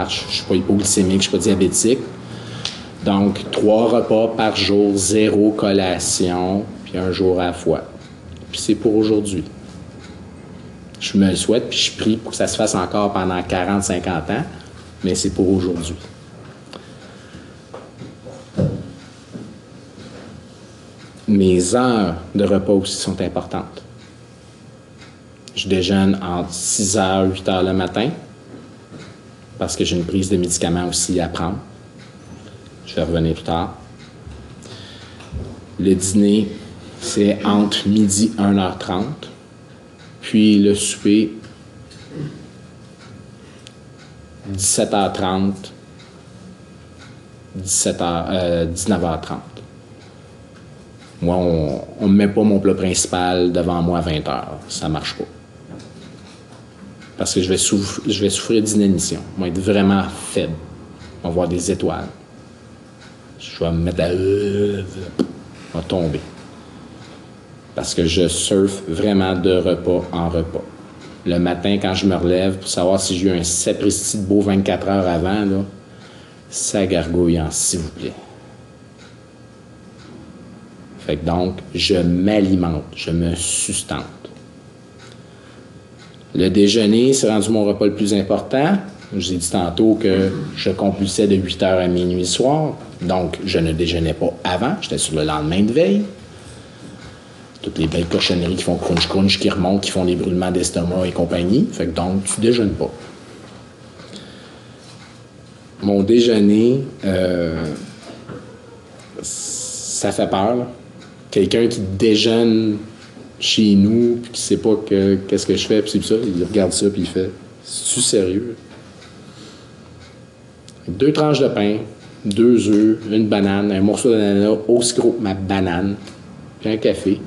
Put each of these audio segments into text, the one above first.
marche. Je suis pas hypoglycémique, je suis pas diabétique. Donc, trois repas par jour, zéro collation, puis un jour à la fois. Puis c'est pour aujourd'hui. Je me le souhaite, puis je prie pour que ça se fasse encore pendant 40-50 ans, mais c'est pour aujourd'hui. Mes heures de repas aussi sont importantes. Je déjeune entre 6 h et 8 h le matin parce que j'ai une prise de médicaments aussi à prendre. Je vais revenir plus tard. Le dîner, c'est entre midi et 1h30. Puis le souper, 17h30, 17h, 19h30. Moi, on ne met pas mon plat principal devant moi à 20h. Ça ne marche pas. Parce que je vais, je souffrir d'inanition. Je vais être vraiment faible. On va voir des étoiles. Je vais me mettre à... Je vais tomber. Parce que je surfe vraiment de repas en repas. Le matin, quand je me relève, pour savoir si j'ai eu un sapristi de beau 24 heures avant, ça gargouille s'il vous plaît. Fait que donc, je m'alimente, je me sustente. Le déjeuner, c'est rendu mon repas le plus important. Je vous ai dit tantôt que je compulsais de 8 heures à minuit soir. Donc, je ne déjeunais pas avant. J'étais sur le lendemain de veille. Toutes les belles cochonneries qui font crunch-crunch, qui remontent, qui font des brûlements d'estomac et compagnie. Fait que donc, tu déjeunes pas. Mon déjeuner, euh, ça fait peur. Quelqu'un qui déjeune chez nous, puis qui sait pas qu'est-ce que je fais, puis c'est ça, il regarde ça, puis il fait C'est-tu sérieux? Deux tranches de pain, deux œufs, une banane, un morceau d'ananas aussi gros que ma banane, puis un café.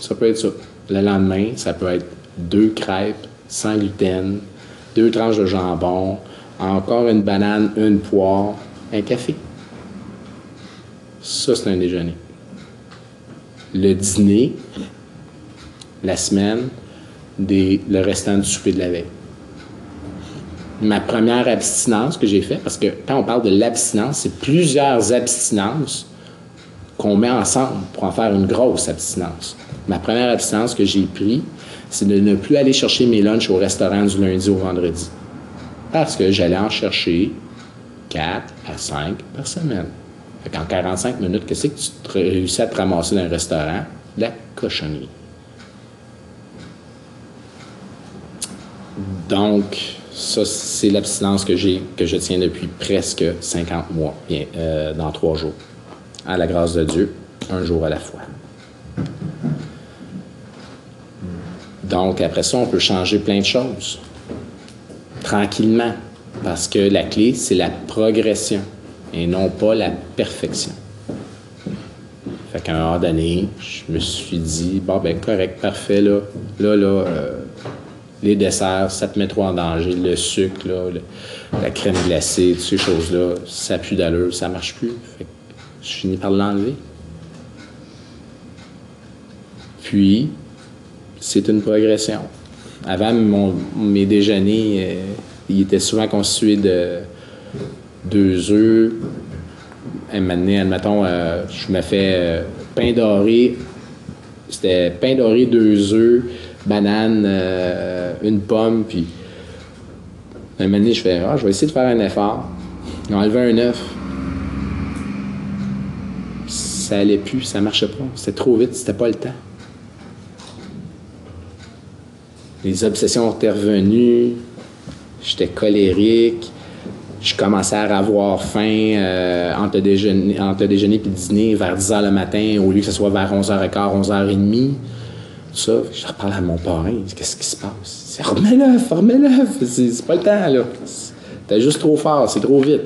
Ça peut être ça. Le lendemain, ça peut être deux crêpes sans gluten, deux tranches de jambon, encore une banane, une poire, un café. Ça, c'est un déjeuner. Le dîner, la semaine, le restant du souper de la veille. Ma première abstinence que j'ai faite, parce que quand on parle de l'abstinence, c'est plusieurs abstinences qu'on met ensemble pour en faire une grosse abstinence. Ma première abstinence que j'ai prise, c'est de ne plus aller chercher mes lunchs au restaurant du lundi au vendredi. Parce que j'allais en chercher 4 à 5 par semaine. Fait qu'en 45 minutes, qu'est-ce que tu réussis à te ramasser dans un restaurant? La cochonnerie. Donc, ça, c'est l'abstinence que j'ai, que je tiens depuis presque 50 mois, bien, euh, dans trois jours. À la grâce de Dieu, un jour à la fois. Donc, après ça, on peut changer plein de choses. Tranquillement. Parce que la clé, c'est la progression et non pas la perfection. Fait qu'à un moment donné, je me suis dit, bon, ben correct, parfait, là, là, là, euh, les desserts, ça te met trop en danger. Le sucre, là, la crème glacée, toutes ces choses-là, ça pue d'allure, ça marche plus. Fait que je finis par l'enlever. Puis, c'est une progression. Avant, mes déjeuners, euh, ils étaient souvent constitués de deux œufs. Un moment admettons, euh, je me fais euh, pain doré. C'était pain doré, deux œufs, banane, euh, une pomme, puis un moment donné, je fais Ah, je vais essayer de faire un effort. Enlevé un œuf. Ça allait plus, ça marchait pas. C'était trop vite, c'était pas le temps. Les obsessions étaient revenues. J'étais colérique je commençais à avoir faim euh, entre, déjeuner, entre déjeuner et dîner vers 10 h le matin au lieu que ce soit vers 11h15, 11h30. Ça, je reparle à mon parrain. Qu'est-ce qui se passe? Remets-le, remets-le. C'est pas le temps, là. T'es juste trop fort, c'est trop vite.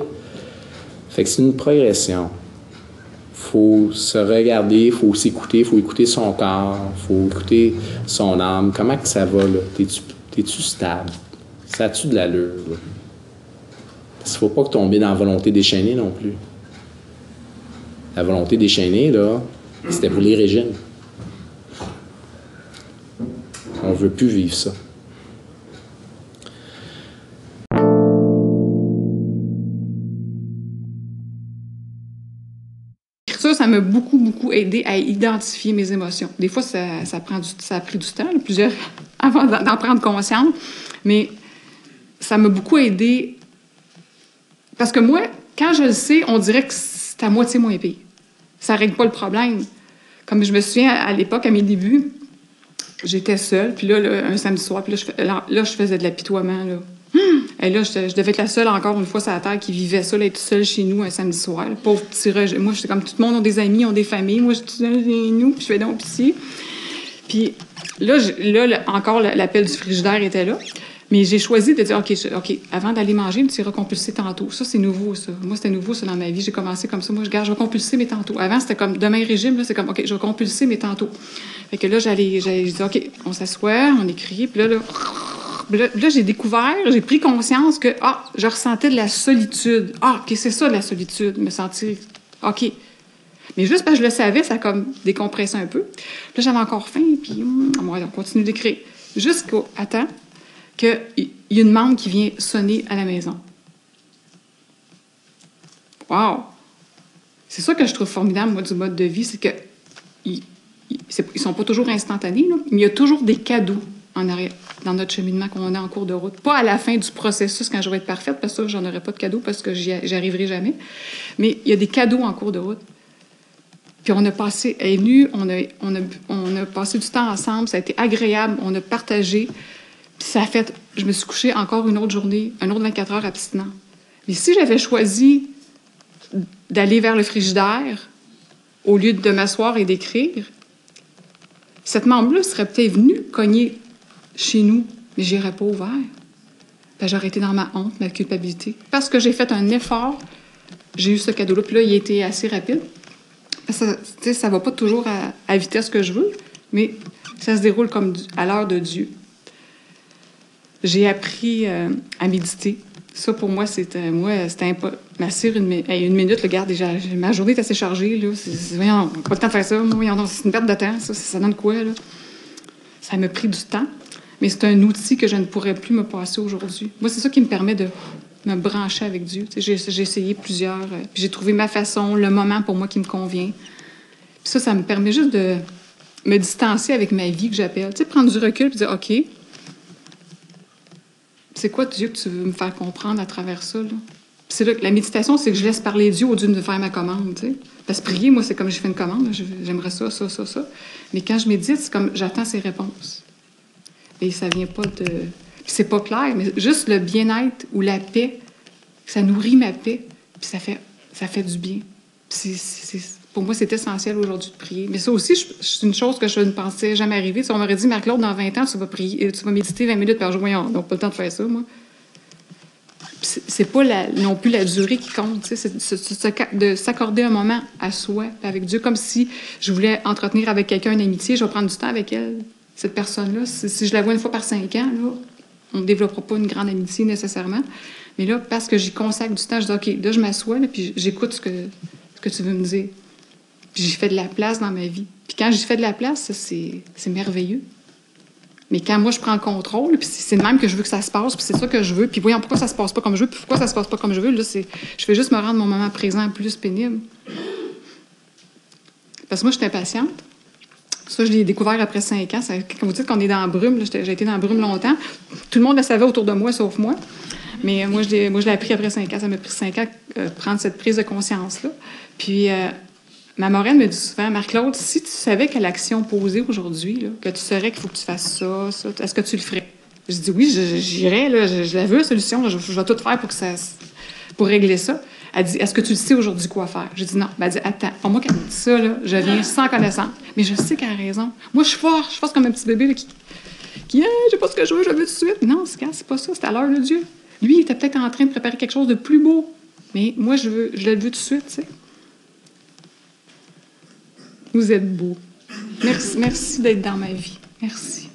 Fait que c'est une progression. faut se regarder, faut s'écouter, faut écouter son corps, faut écouter son âme. Comment que ça va, là? T'es-tu stable? Ça a-tu de l'allure, là? Il ne faut pas tomber dans la volonté déchaînée non plus. La volonté déchaînée, là, c'était pour les régimes. On ne veut plus vivre ça. ça m'a beaucoup, beaucoup aidé à identifier mes émotions. Des fois, ça, prend ça a pris du temps, plusieurs avant d'en prendre conscience, mais ça m'a beaucoup aidé parce que moi, quand je le sais, on dirait que c'est à moitié moins pire. Ça règle pas le problème. Comme je me souviens à l'époque, à mes débuts, j'étais seule, puis là, un samedi soir, puis là, je, faisais de l'apitoiement. Et là, je, devais être la seule, encore une fois, sur la terre qui vivait ça, là, être seule chez nous un samedi soir. Pauvre petit rejet. Moi, j'étais comme tout le monde ont des amis, ont des familles. Moi, je suis seule chez nous, puis je fais donc ici. Puis là, là, encore, l'appel du frigidaire était là. Mais j'ai choisi de dire, OK, OK, avant d'aller manger, tu iras compulser tantôt. Ça, c'est nouveau, ça. Moi, c'était nouveau, ça, dans ma vie. J'ai commencé comme ça. Moi, je garde, je vais compulser mes tantôt. Avant, c'était comme demain régime, là, c'est comme, OK, je vais compulser mes tantôt. Fait que là, j'allais, j'ai dit, OK, on s'assoit, on écrit, puis là, là, là, j'ai découvert, j'ai pris conscience que, ah, je ressentais de la solitude. Ah, OK, c'est ça, de la solitude, me sentir, OK. Mais juste parce que je le savais, ça a comme décompressé un peu. Là, j'avais encore faim, puis hum, on continue d'écrire. Jusqu'au, attends, qu'il y a une membre qui vient sonner à la maison. Wow! C'est ça que je trouve formidable, moi, du mode de vie, c'est que ils, ils sont pas toujours instantanés, mais il y a toujours des cadeaux en arrière, dans notre cheminement qu'on a en cours de route. Pas à la fin du processus quand je vais être parfaite, parce que j'en aurai pas de cadeaux parce que j'y arriverai jamais. Mais il y a des cadeaux en cours de route. Puis on a passé, elle on a passé du temps ensemble, ça a été agréable, on a partagé ça a fait, je me suis couchée encore une autre journée, un autre 24 heures abstinent. Mais si j'avais choisi d'aller vers le frigidaire au lieu de m'asseoir et d'écrire, cette membre-là serait peut-être venue cogner chez nous, mais j'irais pas ouvert. Ben, j'aurais été dans ma honte, ma culpabilité. Parce que j'ai fait un effort, j'ai eu ce cadeau-là, puis là, il été assez rapide. Ça, ça va pas toujours à, à vitesse que je veux, mais ça se déroule comme à l'heure de Dieu. J'ai appris euh, à méditer. Ça, pour moi, c'était moi, c'était Ma sœur, une, une minute, le garde, déjà, ma journée est assez chargée. Là. C'est, voyons, pas le temps de faire ça. c'est une perte de temps. Ça, ça donne quoi? Là? Ça m'a pris du temps, mais c'est un outil que je ne pourrais plus me passer aujourd'hui. Moi, c'est ça qui me permet de me brancher avec Dieu. J'ai, essayé plusieurs, euh, j'ai trouvé ma façon, le moment pour moi qui me convient. Puis ça, ça me permet juste de me distancer avec ma vie que j'appelle. Prendre du recul et dire, OK, c'est quoi Dieu que tu veux me faire comprendre à travers ça? C'est là la méditation, c'est que je laisse parler Dieu au Dieu de faire ma commande. Tu sais. Parce que prier, moi, c'est comme je fais une commande. J'aimerais ça, ça, ça, ça. Mais quand je médite, c'est comme j'attends ses réponses. Et ça vient pas de. c'est pas clair, mais juste le bien-être ou la paix, ça nourrit ma paix, puis ça fait, ça fait du bien. C'est pour moi, c'est essentiel aujourd'hui de prier. Mais ça aussi, c'est une chose que je ne pensais jamais arriver. Si on m'aurait dit, Marc-Claude, dans 20 ans, tu vas, prier, euh, tu vas méditer 20 minutes par jour. Voyons, donc pas le temps de faire ça, moi. C'est pas non plus la durée qui compte. C'est de s'accorder un moment à soi, avec Dieu, comme si je voulais entretenir avec quelqu'un une amitié. Je vais prendre du temps avec elle, cette personne-là. Si, je la vois une fois par cinq ans, là, on ne développera pas une grande amitié nécessairement. Mais là, parce que j'y consacre du temps, je dis, OK, là, je m'assois, puis j'écoute ce que, ce que tu veux me dire. Puis j'ai fait de la place dans ma vie. Puis quand j'ai fait de la place, c'est merveilleux. Mais quand moi, je prends le contrôle, puis c'est de même que je veux que ça se passe, puis c'est ça que je veux, puis voyons pourquoi ça se passe pas comme je veux, puis pourquoi ça se passe pas comme je veux, là. Je fais juste me rendre mon moment présent plus pénible. Parce que moi, je suis impatiente. Ça, je l'ai découvert après cinq ans. Ça, quand vous dites qu'on est dans la brume, j'ai été dans la brume longtemps. Tout le monde le savait autour de moi, sauf moi. Mais moi, je l'ai appris après cinq ans. Ça m'a pris cinq ans euh, prendre cette prise de conscience-là. Puis... Euh, Ma moraine me dit souvent, Marc-Claude, si tu savais quelle action poser aujourd'hui, que tu saurais qu'il faut que tu fasses ça, ça, est-ce que tu le ferais? Je dis oui, j'irais, je, je, la veux, solution, je, vais tout faire pour que ça pour régler ça. Elle dit, est-ce que tu sais aujourd'hui quoi faire? Je dis non. Ben, elle dit, attends, moi, quand elle me dit ça, là, je viens sans connaissance. Mais je sais qu'elle a raison. Moi, je suis forte, je suis comme un petit bébé qui, qui, je sais pas ce que je veux, je veux tout de suite. Non, c'est pas ça, c'est à l'heure de Dieu. Lui, il était peut-être en train de préparer quelque chose de plus beau. Mais moi, je veux, je le veux tout de suite, tu sais. Vous êtes beau. Merci, merci d'être dans ma vie. Merci.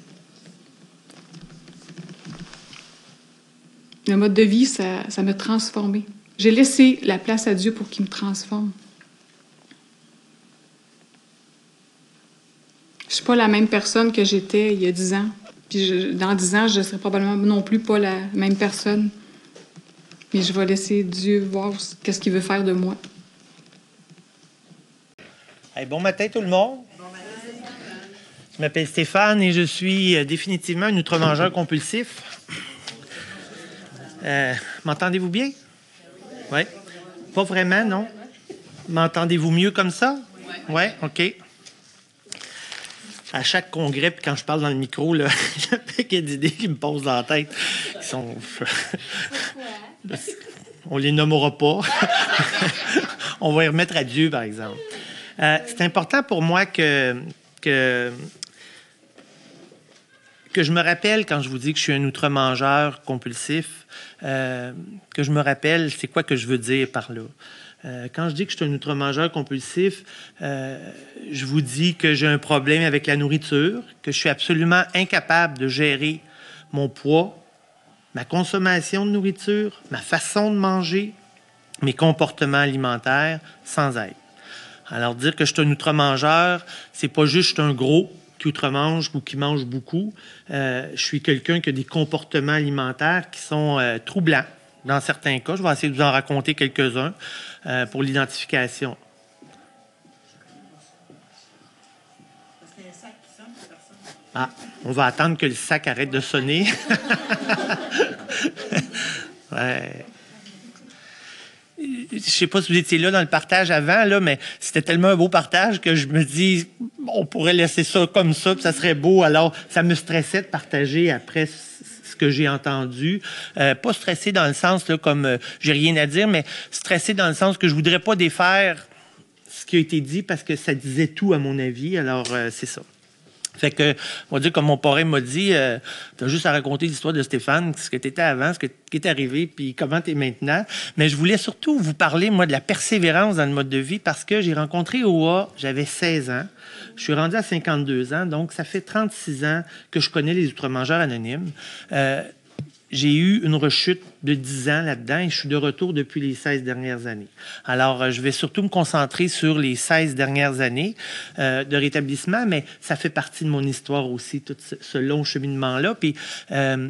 Le mode de vie, ça, m'a transformé. J'ai laissé la place à Dieu pour qu'il me transforme. Je ne suis pas la même personne que j'étais il y a dix ans. Puis dans dix ans, je ne serai probablement non plus pas la même personne. Mais je vais laisser Dieu voir qu'est-ce qu'il veut faire de moi. Bon matin tout le monde. Je m'appelle Stéphane et je suis euh, définitivement un outre-mangeur compulsif. Euh, m'entendez-vous bien? Oui. Pas vraiment, non? M'entendez-vous mieux comme ça? Oui. OK. À chaque congrès, puis quand je parle dans le micro, là, il y a un paquet d'idées qui me posent dans la tête. Qui sont. On les nommera pas. On va y remettre à Dieu, par exemple. Euh, c'est important pour moi que, que, je me rappelle, quand je vous dis que je suis un outre-mangeur compulsif, euh, que je me rappelle c'est quoi que je veux dire par là. Euh, quand je dis que je suis un outre-mangeur compulsif, je vous dis que j'ai un problème avec la nourriture, que je suis absolument incapable de gérer mon poids, ma consommation de nourriture, ma façon de manger, mes comportements alimentaires sans aide. Alors, dire que je suis un outre-mangeur, c'est pas juste un gros qui outre-mange ou qui mange beaucoup. Euh, je suis quelqu'un qui a des comportements alimentaires qui sont euh, troublants dans certains cas. Je vais essayer de vous en raconter quelques-uns euh, pour l'identification. Ah, on va attendre que le sac arrête de sonner. ouais je sais pas si vous étiez là dans le partage avant, là, mais c'était tellement un beau partage que je me dis, on pourrait laisser ça comme ça, puis ça serait beau. Alors, ça me stressait de partager après ce que j'ai entendu. Euh, pas stressé dans le sens, comme euh, j'ai rien à dire, mais stressé dans le sens que je voudrais pas défaire ce qui a été dit parce que ça disait tout, à mon avis. Alors, euh, c'est ça. Fait que, on va dire, comme mon parrain m'a dit, euh, tu as juste à raconter l'histoire de Stéphane, ce que tu étais avant, ce qui est arrivé, puis comment tu es maintenant. Mais je voulais surtout vous parler, moi, de la persévérance dans le mode de vie parce que j'ai rencontré OA, j'avais 16 ans. Je suis rendu à 52 ans, donc ça fait 36 ans que je connais les outre-mangeurs anonymes. Euh, j'ai eu une rechute de 10 ans là-dedans et je suis de retour depuis les 16 dernières années. Alors, euh, je vais surtout me concentrer sur les 16 dernières années euh, de rétablissement, mais ça fait partie de mon histoire aussi, tout ce, long cheminement-là. Puis, euh,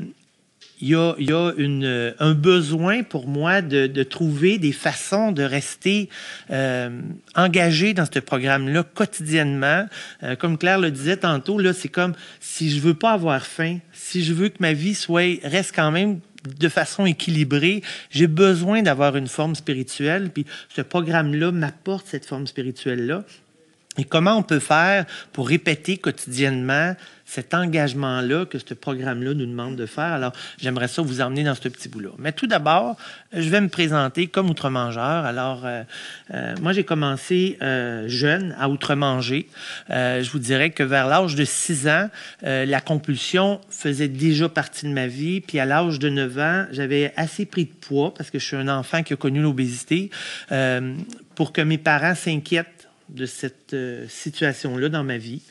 il y a, une, un besoin pour moi de, de, trouver des façons de rester euh, engagé dans ce programme-là quotidiennement. Euh, comme Claire le disait tantôt, là, c'est comme si je veux pas avoir faim, si je veux que ma vie soit reste quand même de façon équilibrée, j'ai besoin d'avoir une forme spirituelle. Puis ce programme-là m'apporte cette forme spirituelle-là. Et comment on peut faire pour répéter quotidiennement cet engagement-là que ce programme-là nous demande de faire. Alors, j'aimerais ça vous emmener dans ce petit bout-là. Mais tout d'abord, je vais me présenter comme outre-mangeur. Alors, euh, euh, moi, j'ai commencé euh, jeune à outre-manger. je vous dirais que vers l'âge de 6 ans, la compulsion faisait déjà partie de ma vie. Puis à l'âge de 9 ans, j'avais assez pris de poids parce que je suis un enfant qui a connu l'obésité pour que mes parents s'inquiètent de cette situation-là dans ma vie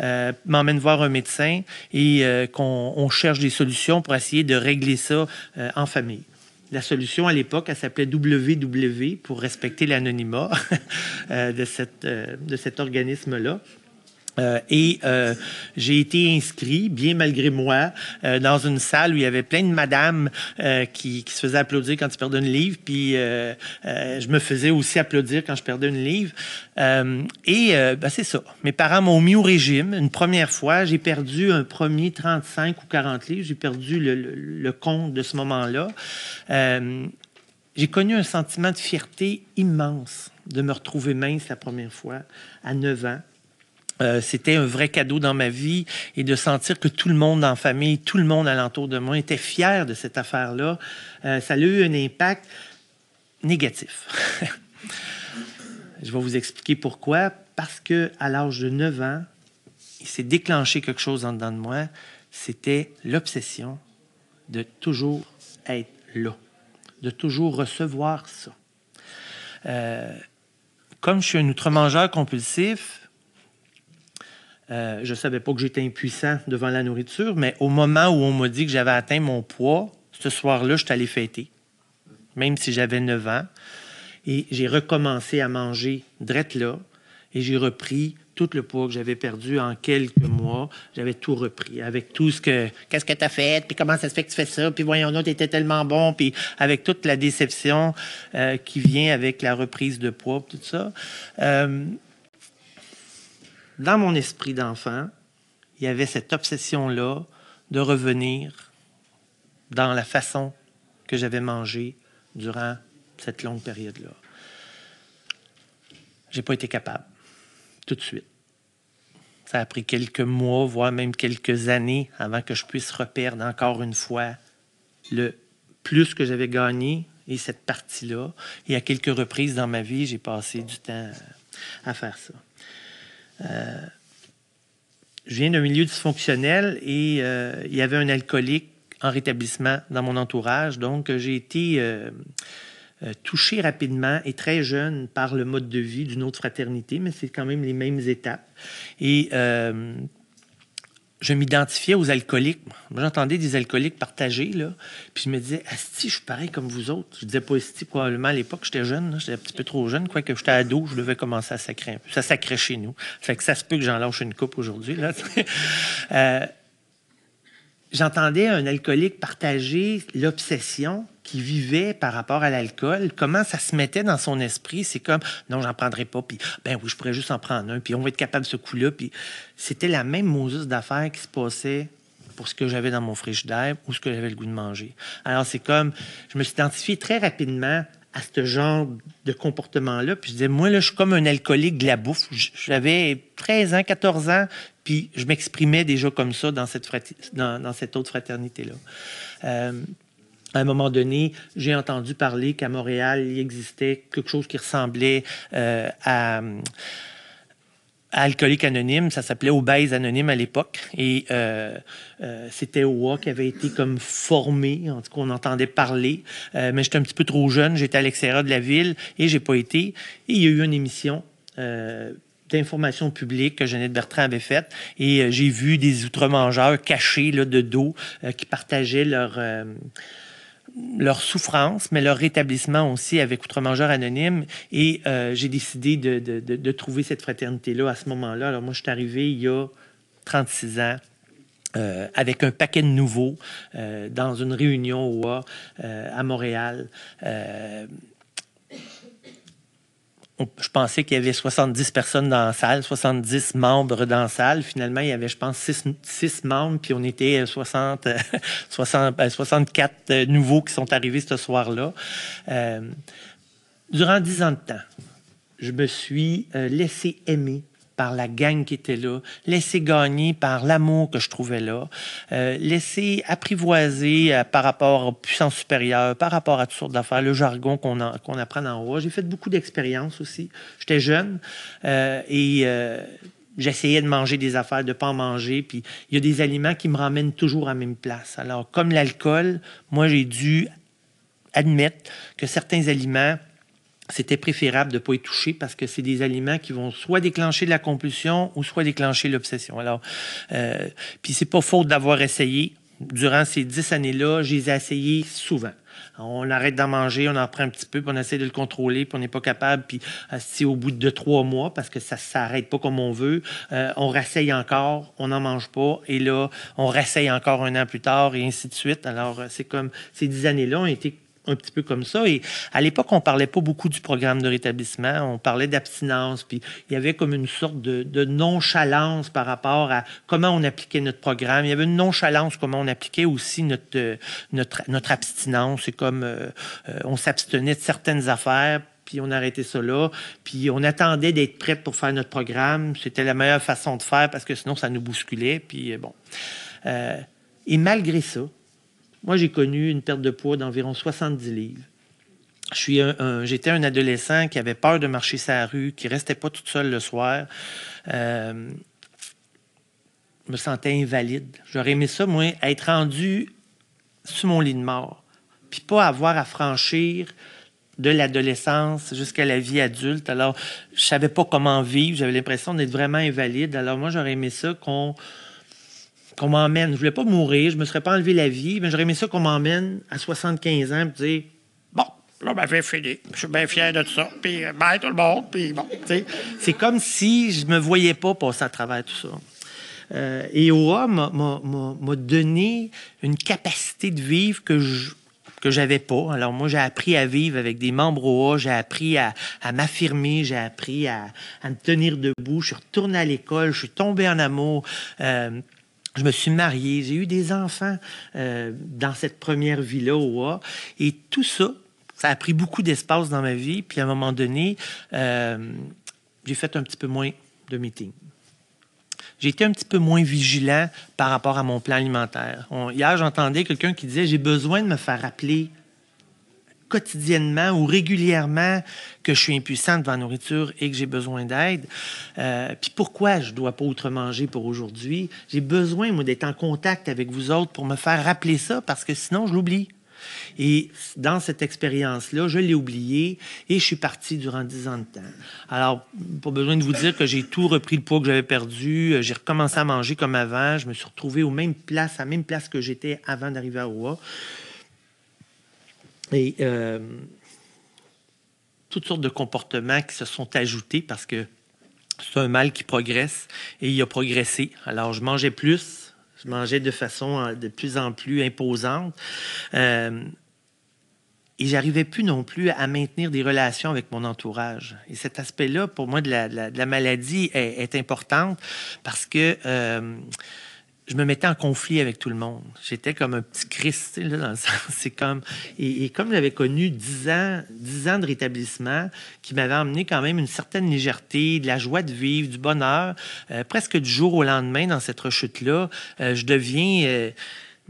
euh, m'emmène voir un médecin et euh, qu'on cherche des solutions pour essayer de régler ça euh, en famille. La solution à l'époque, elle s'appelait WW pour respecter l'anonymat de, de cet organisme-là. Euh, et euh, j'ai été inscrit, bien malgré moi, euh, dans une salle où il y avait plein de madames qui, se faisaient applaudir quand ils perdaient une livre, puis je me faisais aussi applaudir quand je perdais une livre. et ben, c'est ça. Mes parents m'ont mis au régime une première fois. J'ai perdu un premier 35 ou 40 livres. J'ai perdu le, le, compte de ce moment-là. j'ai connu un sentiment de fierté immense de me retrouver mince la première fois à 9 ans. Euh, c'était un vrai cadeau dans ma vie et de sentir que tout le monde en famille, tout le monde alentour de moi était fier de cette affaire-là, euh, ça a eu un impact négatif. Je vais vous expliquer pourquoi. Parce que à l'âge de 9 ans, il s'est déclenché quelque chose en dedans de moi. C'était l'obsession de toujours être là, de toujours recevoir ça. Euh, comme je suis un outre-mangeur compulsif, euh, je ne savais pas que j'étais impuissant devant la nourriture, mais au moment où on m'a dit que j'avais atteint mon poids, ce soir-là, je suis allé fêter, même si j'avais 9 ans. Et j'ai recommencé à manger drette là, et j'ai repris tout le poids que j'avais perdu en quelques mois. J'avais tout repris avec tout ce que. Qu'est-ce que tu as fait? Puis comment ça se fait que tu fais ça? Puis voyons, tu étais tellement bon. Puis avec toute la déception euh, qui vient avec la reprise de poids, tout ça. Euh, dans mon esprit d'enfant, il y avait cette obsession-là de revenir dans la façon que j'avais mangé durant cette longue période-là. J'ai pas été capable tout de suite. Ça a pris quelques mois, voire même quelques années avant que je puisse reperdre encore une fois le plus que j'avais gagné et cette partie-là. Et à quelques reprises dans ma vie, j'ai passé du temps à faire ça. Euh, je viens d'un milieu dysfonctionnel et euh, il y avait un alcoolique en rétablissement dans mon entourage. Donc, j'ai été euh, touché rapidement et très jeune par le mode de vie d'une autre fraternité, mais c'est quand même les mêmes étapes. Et je m'identifiais aux alcooliques. J'entendais des alcooliques partagés, là. Puis je me disais, Asti, je suis pareil comme vous autres. Je disais pas Asti, probablement à l'époque, j'étais jeune, j'étais un petit peu trop jeune. Quoique j'étais ado, je devais commencer à sacrer un peu. Ça sacrait chez nous. Fait que ça se peut que j'en lâche une coupe aujourd'hui, là. euh, j'entendais un alcoolique partager l'obsession qui vivait par rapport à l'alcool, comment ça se mettait dans son esprit? C'est comme, non, j'en prendrai pas, puis ben oui, je pourrais juste en prendre un, puis on va être capable de ce coup-là. Puis c'était la même Moses d'affaires qui se passait pour ce que j'avais dans mon frigidaire ou ce que j'avais le goût de manger. Alors c'est comme, je me suis identifié très rapidement à ce genre de comportement-là. Puis je disais, moi, là, je suis comme un alcoolique de la bouffe. J'avais 13 ans, 14 ans, puis je m'exprimais déjà comme ça dans cette, autre fraternité-là. Euh, à un moment donné, j'ai entendu parler qu'à Montréal, il existait quelque chose qui ressemblait euh, à, Alcoolique Anonyme. Ça s'appelait Obèse Anonyme à l'époque. Et euh, euh, c'était OA qui avait été comme formé. En tout cas, on entendait parler. mais j'étais un petit peu trop jeune. J'étais à l'extérieur de la ville et j'ai pas été. Et il y a eu une émission d'information publique que Jeannette Bertrand avait faite. Et j'ai vu des outre-mangeurs cachés là, de dos qui partageaient leur leur souffrance, mais leur rétablissement aussi avec Outre-Mangeur Anonyme. Et euh, j'ai décidé de, de, trouver cette fraternité-là à ce moment-là. Alors moi, je suis arrivé il y a 36 ans. Euh, avec un paquet de nouveaux euh, dans une réunion au à Montréal je pensais qu'il y avait 70 personnes dans la salle, 70 membres dans la salle. Finalement, il y avait, je pense, 6, membres, puis on était 60, 60 64 nouveaux qui sont arrivés ce soir-là. Euh, durant dix ans de temps, je me suis euh, laissé aimer par la gang qui était là, laisser gagner par l'amour que je trouvais là, euh, laisser apprivoiser euh, par rapport aux puissances supérieures, par rapport à toutes sortes d'affaires, le jargon qu'on qu'on apprend en haut. J'ai fait beaucoup d'expériences aussi. J'étais jeune euh, et j'essayais de manger des affaires, de ne pas en manger. Puis il y a des aliments qui me ramènent toujours à la même place. Alors, comme l'alcool, moi, j'ai dû admettre que certains aliments c'était préférable de ne pas y toucher parce que c'est des aliments qui vont soit déclencher de la compulsion ou soit déclencher l'obsession. Alors, euh, puis c'est pas faute d'avoir essayé. Durant ces dix années-là, je les ai essayés souvent. On arrête d'en manger, on en prend un petit peu, puis on essaie de le contrôler, puis on n'est pas capable. Puis si au bout de trois mois, parce que ça ne s'arrête pas comme on veut, euh, on rasseille encore, on n'en mange pas, et là, on rasseille encore un an plus tard, et ainsi de suite. Alors, c'est comme ces dix années-là ont été un petit peu comme ça. Et à l'époque, on parlait pas beaucoup du programme de rétablissement. On parlait d'abstinence. Puis il y avait comme une sorte de, nonchalance par rapport à comment on appliquait notre programme. Il y avait une nonchalance comment on appliquait aussi notre, notre, notre abstinence. C'est comme euh, euh, on s'abstenait de certaines affaires puis on arrêtait ça là. Puis on attendait d'être prêt pour faire notre programme. C'était la meilleure façon de faire parce que sinon, ça nous bousculait. Puis bon. Euh, et malgré ça, moi, j'ai connu une perte de poids d'environ 70 livres. J'étais un adolescent qui avait peur de marcher sa rue, qui restait pas toute seule le soir. Euh, je me sentais invalide. J'aurais aimé ça, moi, être rendu sur mon lit de mort, puis pas avoir à franchir de l'adolescence jusqu'à la vie adulte. Alors, je savais pas comment vivre. J'avais l'impression d'être vraiment invalide. Alors, moi, j'aurais aimé ça qu'on qu'on m'emmène. Je voulais pas mourir, je me serais pas enlevé la vie, mais j'aurais aimé ça qu'on m'emmène à 75 ans et dire Bon, là, ma vie fini. Je suis bien fier de ça. Puis, euh, bye tout le monde. Puis, bon, c'est comme si je me voyais pas passer à travers tout ça. Euh, et OA m'a donné une capacité de vivre que je que j'avais pas. Alors moi, j'ai appris à vivre avec des membres haut, j'ai appris à, m'affirmer, j'ai appris à, me tenir debout. Je suis retourné à l'école, je suis tombé en amour. Euh, je me suis marié, j'ai eu des enfants euh, dans cette première vie-là. Et tout ça, ça a pris beaucoup d'espace dans ma vie. Puis à un moment donné, euh, j'ai fait un petit peu moins de meetings j'ai été un petit peu moins vigilant par rapport à mon plan alimentaire. hier, j'entendais quelqu'un qui disait J'ai besoin de me faire rappeler quotidiennement ou régulièrement que je suis impuissant devant la nourriture et que j'ai besoin d'aide. Euh, puis pourquoi je ne dois pas outre manger pour aujourd'hui? J'ai besoin, moi, d'être en contact avec vous autres pour me faire rappeler ça parce que sinon, je l'oublie. Et dans cette expérience-là, je l'ai oublié et je suis parti durant dix ans de temps. Alors, pas besoin de vous dire que j'ai tout repris le poids que j'avais perdu. J'ai recommencé à manger comme avant. Je me suis retrouvé aux mêmes places, à la même place que j'étais avant d'arriver à Rouen. Et euh, toutes sortes de comportements qui se sont ajoutés parce que c'est un mal qui progresse et il a progressé. Alors, je mangeais plus, je mangeais de façon euh, de plus en plus imposante. Euh, et j'arrivais plus non plus à maintenir des relations avec mon entourage. Et cet aspect-là, pour moi, de la, maladie est, importante parce que euh, je me mettais en conflit avec tout le monde. J'étais comme un petit Christ, là, dans le sens. C'est comme. Et, comme j'avais connu dix ans, dix ans de rétablissement qui m'avait emmené quand même une certaine légèreté, de la joie de vivre, du bonheur, euh, presque du jour au lendemain dans cette rechute-là, euh, je deviens. Euh,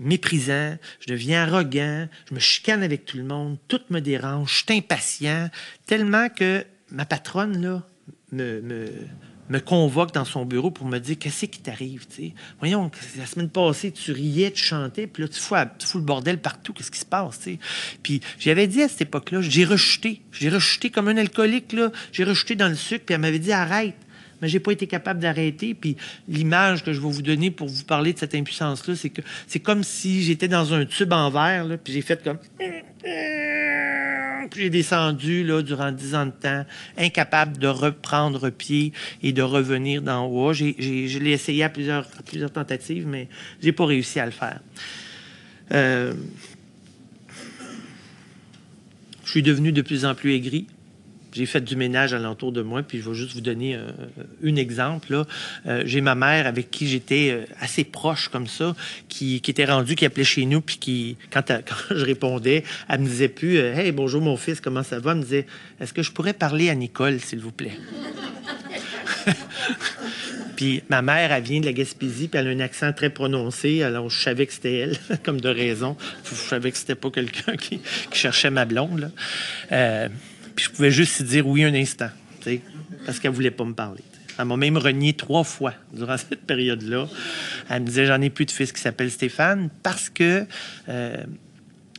méprisant, je deviens arrogant, je me chicane avec tout le monde, tout me dérange, je suis impatient, tellement que ma patronne, là, me, me me convoque dans son bureau pour me dire qu'est-ce qui t'arrive. Voyons, la semaine passée, tu riais, tu chantais, puis là, tu fous, le bordel partout. Qu'est-ce qui se passe? T'sais? Puis j'avais dit à cette époque-là, j'ai rejeté. J'ai rejeté comme un alcoolique. J'ai rejeté dans le sucre, puis elle m'avait dit arrête. Mais j'ai pas été capable d'arrêter. Puis l'image que je vais vous donner pour vous parler de cette impuissance-là, c'est que c'est comme si j'étais dans un tube en verre, là, puis j'ai fait comme j'ai descendu là, durant dix ans de temps, incapable de reprendre pied et de revenir d'en haut. je l'ai essayé à plusieurs, plusieurs tentatives, mais j'ai pas réussi à le faire. Euh, je suis devenu de plus en plus aigri j'ai fait du ménage alentour de moi, puis je vais juste vous donner euh, un exemple. Euh, j'ai ma mère avec qui j'étais euh, assez proche comme ça, qui, était rendue, qui appelait chez nous, puis qui, quand, je répondais, elle me disait plus Hey, bonjour mon fils, comment ça va? Elle me disait Est-ce que je pourrais parler à Nicole, s'il vous plaît? Puis ma mère, elle vient de la Gaspésie, puis elle a un accent très prononcé. Alors, je savais que c'était elle, comme de raison. Je savais que c'était pas quelqu'un qui, cherchait ma blonde. Puis je pouvais juste dire oui un instant, parce qu'elle voulait pas me parler. Elle m'a même renié trois fois durant cette période-là. Elle me disait J'en ai plus de fils qui s'appelle Stéphane parce que euh,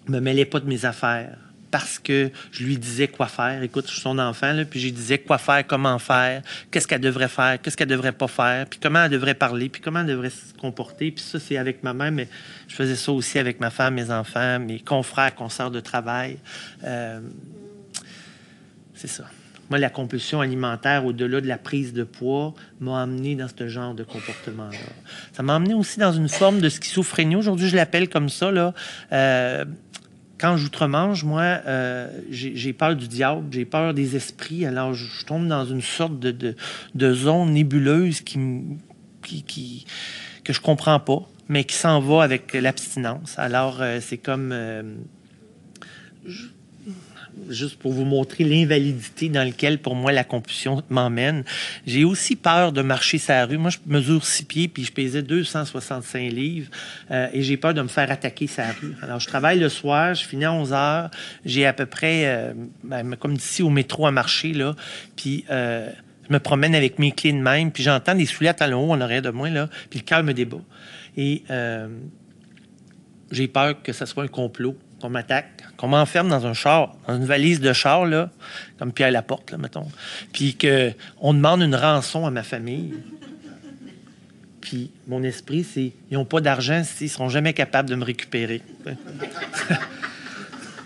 me mêlait pas de mes affaires. Parce que je lui disais quoi faire. Écoute, je suis son enfant, là, puis je lui disais quoi faire, comment faire, qu'est-ce qu'elle devrait faire, qu'est-ce qu'elle devrait pas faire, puis comment elle devrait parler, puis comment elle devrait se comporter. Puis ça, c'est avec ma mère, mais je faisais ça aussi avec ma femme, mes enfants, mes confrères, consoeurs de travail. Euh, c'est ça. Moi, la compulsion alimentaire, au-delà de la prise de poids, m'a amené dans ce genre de comportement-là. Ça m'a amené aussi dans une forme de schizophrénie. Aujourd'hui, je l'appelle comme ça. Là. Euh, quand j'outre-mange, moi, euh, j'ai peur du diable, j'ai peur des esprits. Alors, je, tombe dans une sorte de, zone nébuleuse qui, que je comprends pas, mais qui s'en va avec l'abstinence. Alors, euh, c'est comme juste pour vous montrer l'invalidité dans laquelle, pour moi, la compulsion m'emmène. J'ai aussi peur de marcher la rue. Moi, je mesure six pieds, puis je pesais 265 livres, euh, et j'ai peur de me faire attaquer la rue. Alors, je travaille le soir, je finis à 11 heures, j'ai à peu près, euh, ben, comme d'ici au métro à marcher, là, puis... Euh, je me promène avec mes clés de même, puis j'entends des souliers à talons hauts en arrière de moi, là, puis le cœur me débat. Et j'ai peur que ce soit un complot qu'on m'attaque, qu'on m'enferme dans un char, dans une valise de char, là, comme Pierre Laporte, là, mettons, puis qu'on demande une rançon à ma famille. Puis mon esprit, c'est ils n'ont pas d'argent, ils ne seront jamais capables de me récupérer.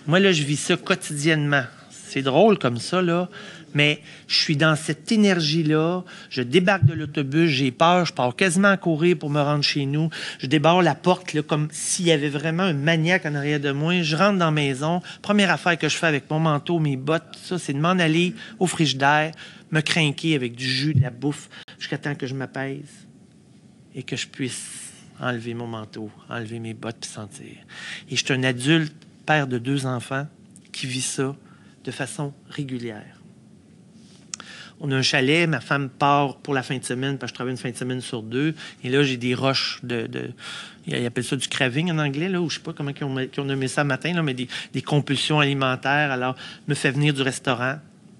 Moi, là, je vis ça quotidiennement. C'est drôle comme ça, là. Mais je suis dans cette énergie-là. Je débarque de l'autobus, j'ai peur, je pars quasiment à courir pour me rendre chez nous. Je débarre la porte, comme s'il y avait vraiment un maniaque en arrière de moi. Je rentre dans la maison. Première affaire que je fais avec mon manteau, mes bottes, ça, c'est de m'en aller au frigidaire, me craquer avec du jus, de la bouffe, jusqu'à temps que je m'apaise et que je puisse enlever mon manteau, enlever mes bottes puis sentir. Et je suis un adulte, père de deux enfants, qui vit ça de façon régulière. On a un chalet, ma femme part pour la fin de semaine, parce que je travaille une fin de semaine sur deux. Et là, j'ai des roches de, ils appellent ça du craving en anglais, là, ou je sais pas comment ils ont, ils nommé ça matin, là, mais des, des compulsions alimentaires. Alors, me fait venir du restaurant,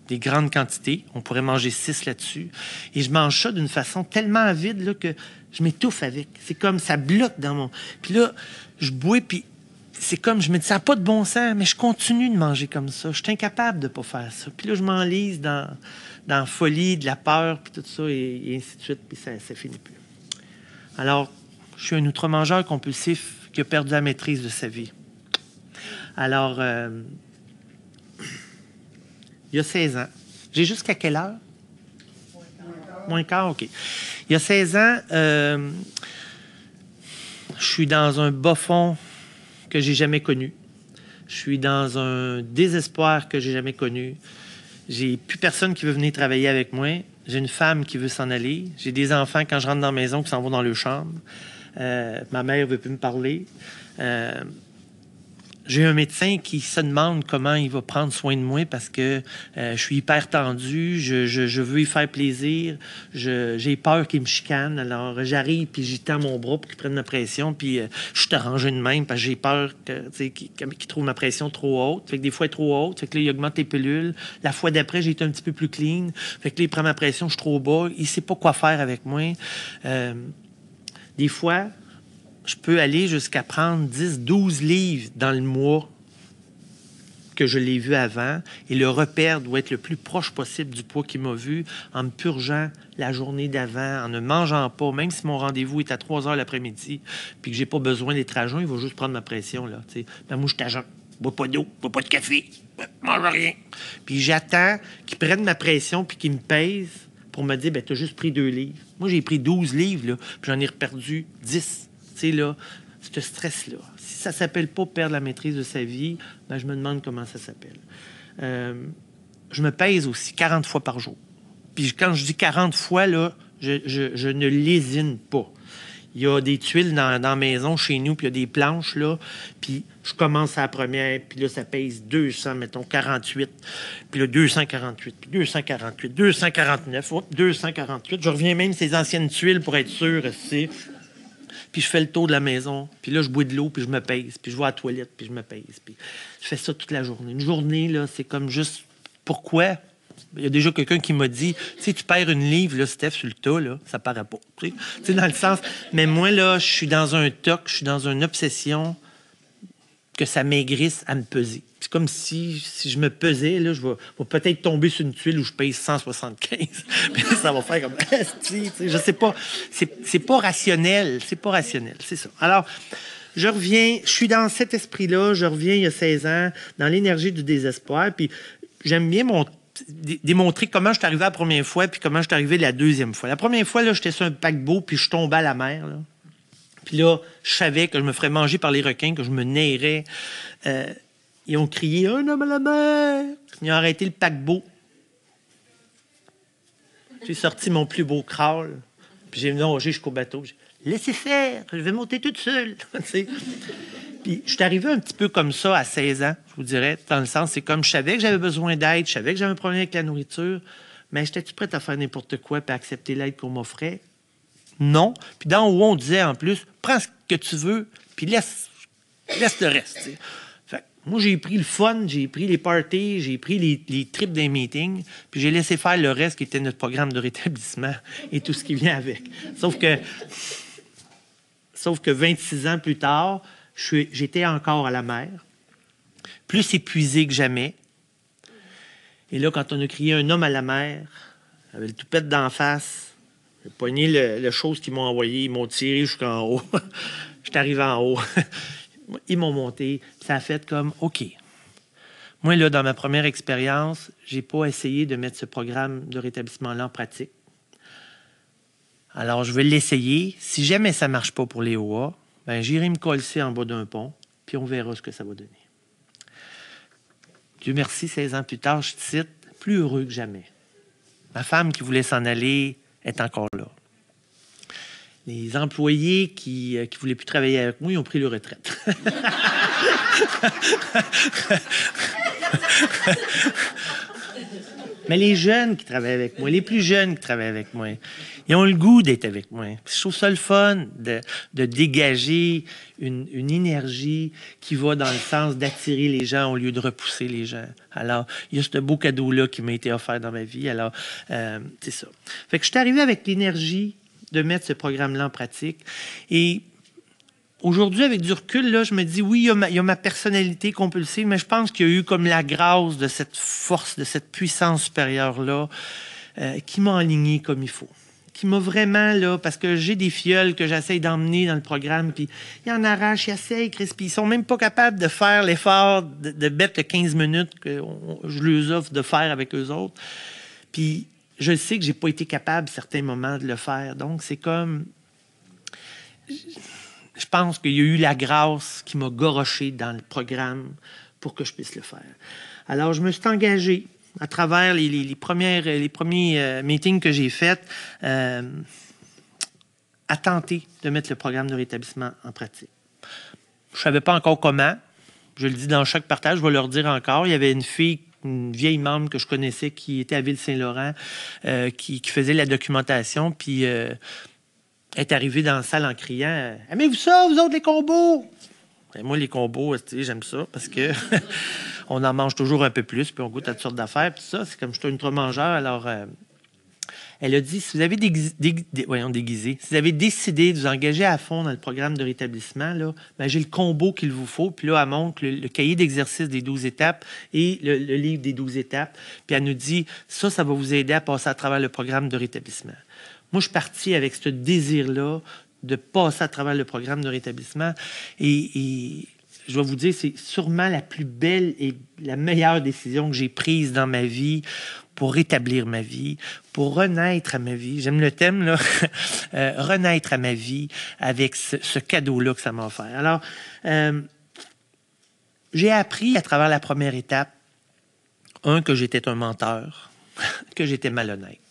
des grandes quantités. On pourrait manger six là-dessus. Et je mange ça d'une façon tellement vide là, que je m'étouffe avec. C'est comme ça bloque dans mon. Puis là, je bois, puis c'est comme, je me dis, ça n'a pas de bon sens, mais je continue de manger comme ça. Je suis incapable de ne pas faire ça. Puis là, je m'enlise dans, dans la folie, de la peur, puis tout ça, et, ainsi de suite, puis ça ne finit plus. Alors, je suis un outre-mangeur compulsif qui a perdu la maîtrise de sa vie. Alors, euh, il y a 16 ans. J'ai jusqu'à quelle heure? Moins quart, OK. Il y a 16 ans, euh, je suis dans un bas fond que j'ai jamais connu. Je suis dans un désespoir que j'ai jamais connu. J'ai plus personne qui veut venir travailler avec moi. J'ai une femme qui veut s'en aller. J'ai des enfants quand je rentre dans la maison qui s'en vont dans leur chambre. Euh, ma mère veut plus me parler. Euh, j'ai un médecin qui se demande comment il va prendre soin de moi parce que euh, je suis hyper tendu, je, veux y faire plaisir, j'ai peur qu'il me chicane. Alors j'arrive puis j'y tends mon bras pour qu'il prenne ma pression, puis euh, je suis arrangé de même parce que j'ai peur qu'il trouve ma pression trop haute. Fait que des fois, est trop haute, fait que là, il augmente les pilules. La fois d'après, j'ai été un petit peu plus clean. Fait que là, il prend ma pression, je suis trop bas. Il sait pas quoi faire avec moi. Euh, des fois, je peux aller jusqu'à prendre 10, 12 livres dans le mois que je l'ai vu avant. Et le repère doit être le plus proche possible du poids qu'il m'a vu en me purgeant la journée d'avant, en ne mangeant pas, même si mon rendez-vous est à 3 heures l'après-midi, puis que j'ai pas besoin d'être à jeun, il va juste prendre ma pression. Là, ben, moi, je suis à bois pas d'eau, bois pas de café, mange rien. Puis j'attends qu'il prenne ma pression puis qu'il me pèse pour me dire, ben, tu as juste pris deux livres. Moi, j'ai pris 12 livres, là, puis j'en ai perdu 10 là, ce stress-là. Si ça s'appelle pas perdre la maîtrise de sa vie, ben, je me demande comment ça s'appelle. Euh, je me pèse aussi 40 fois par jour. Puis quand je dis 40 fois, là, je, ne lésine pas. Il y a des tuiles dans, dans, la maison chez nous, puis il y a des planches, là. Puis je commence à la première, puis là, ça pèse 200, mettons, 48. Puis là, 248, puis 248, 249, 248. Je reviens même ces anciennes tuiles pour être sûr, c'est puis je fais le tour de la maison, puis là, je bois de l'eau, puis je me pèse, puis je vais à la toilette, puis je me pèse. Puis je fais ça toute la journée. Une journée, là, c'est comme juste... Pourquoi? Il y a déjà quelqu'un qui m'a dit, tu sais, tu perds une livre, là, Steph, sur le tas, là, ça paraît pas. Tu sais, dans le sens... Mais moi, là, je suis dans un toc, je suis dans une obsession que ça maigrisse à me peser. Comme si, si je me pesais, là, je vais, peut-être tomber sur une tuile où je pèse 175. Puis ça va faire comme, je sais pas. C'est pas rationnel. C'est pas rationnel. C'est ça. Alors, je reviens, je suis dans cet esprit-là. Je reviens il y a 16 ans, dans l'énergie du désespoir. Puis j'aime bien mon, démontrer comment je suis arrivé la première fois, puis comment je suis arrivé la deuxième fois. La première fois, j'étais sur un paquebot, puis je tombais à la mer. Puis là, je savais que je me ferais manger par les requins, que je me nairais. Euh, ils ont crié Un homme à la mer Ils ont arrêté le paquebot. J'ai sorti mon plus beau crawl. Puis j'ai nagé jusqu'au bateau. Laissez faire, je vais monter toute seule. puis je suis arrivé un petit peu comme ça à 16 ans, je vous dirais, dans le sens, c'est comme je savais que j'avais besoin d'aide, je savais que j'avais un problème avec la nourriture, mais j'étais-tu prête à faire n'importe quoi et accepter l'aide qu'on m'offrait? Non. Puis dans haut, on disait en plus, prends ce que tu veux, puis laisse, laisse le reste. Moi, j'ai pris le fun, j'ai pris les parties, j'ai pris les, trips des meetings, puis j'ai laissé faire le reste qui était notre programme de rétablissement et tout ce qui vient avec. Sauf que, sauf que 26 ans plus tard, j'étais encore à la mer, plus épuisé que jamais. Et là, quand on a crié un homme à la mer, avec le toupette d'en face, j'ai poigné le, le chose qu'ils m'ont envoyé, ils m'ont tiré jusqu'en haut. J'étais arrivé en haut. Ils m'ont monté. Ça a fait comme, OK. Moi, là, dans ma première expérience, j'ai pas essayé de mettre ce programme de rétablissement-là en pratique. Alors, je vais l'essayer. Si jamais ça marche pas pour les OA, ben, j'irai me coller en bas d'un pont, puis on verra ce que ça va donner. Dieu merci, 16 ans plus tard, je cite, plus heureux que jamais. Ma femme qui voulait s'en aller est encore là. Les employés qui ne euh, voulaient plus travailler avec moi, ils ont pris leur retraite. Mais les jeunes qui travaillent avec moi, les plus jeunes qui travaillent avec moi, ils ont le goût d'être avec moi. je trouve ça le fun de, dégager une, énergie qui va dans le sens d'attirer les gens au lieu de repousser les gens. Alors, il y a ce beau cadeau-là qui m'a été offert dans ma vie. Alors, euh, c'est ça. Fait que je suis arrivé avec l'énergie de mettre ce programme-là en pratique. Et Aujourd'hui, avec du recul, là, je me dis, oui, il y, a ma, personnalité compulsive, mais je pense qu'il y a eu comme la grâce de cette force, de cette puissance supérieure-là, euh, qui m'a aligné comme il faut. Qui m'a vraiment, là, parce que j'ai des fioles que j'essaye d'emmener dans le programme, puis ils en arrachent, ils essayent, Chris, puis ils sont même pas capables de faire l'effort de, de mettre les 15 minutes que je leur offre de faire avec eux autres. Puis je sais que j'ai pas été capable, certains moments, de le faire. Donc, c'est comme je pense qu'il y a eu la grâce qui m'a goroché dans le programme pour que je puisse le faire. Alors, je me suis engagé à travers les, premières, les premiers euh, meetings que j'ai faits euh, à tenter de mettre le programme de rétablissement en pratique. Je ne savais pas encore comment. Je le dis dans chaque partage, je vais leur dire encore. Il y avait une fille une vieille membre que je connaissais qui était à Ville-Saint-Laurent, euh, qui, faisait la documentation. Puis est arrivé dans la salle en criant Aimez-vous ça, vous autres, les combos Et Moi, les combos, j'aime ça parce que on en mange toujours un peu plus, puis on goûte à toutes sortes d'affaires. Puis ça, c'est comme je suis un ultra-mangeur. Alors, euh, elle a dit si vous avez déguisé, si vous avez décidé de vous engager à fond dans le programme de rétablissement, là, ben, j'ai le combo qu'il vous faut. Puis là, elle montre le, cahier d'exercice des 12 étapes et le, le livre des 12 étapes. Puis elle nous dit ça, ça va vous aider à passer à travers le programme de rétablissement. Moi, je suis parti avec ce désir-là de passer à travers le programme de rétablissement. Et, je dois vous dire, c'est sûrement la plus belle et la meilleure décision que j'ai prise dans ma vie pour rétablir ma vie, pour renaître à ma vie. J'aime le thème, là. Euh, renaître à ma vie avec ce, cadeau-là que ça m'a offert. Alors, euh, j'ai appris à travers la première étape, un, que j'étais un menteur, que j'étais malhonnête.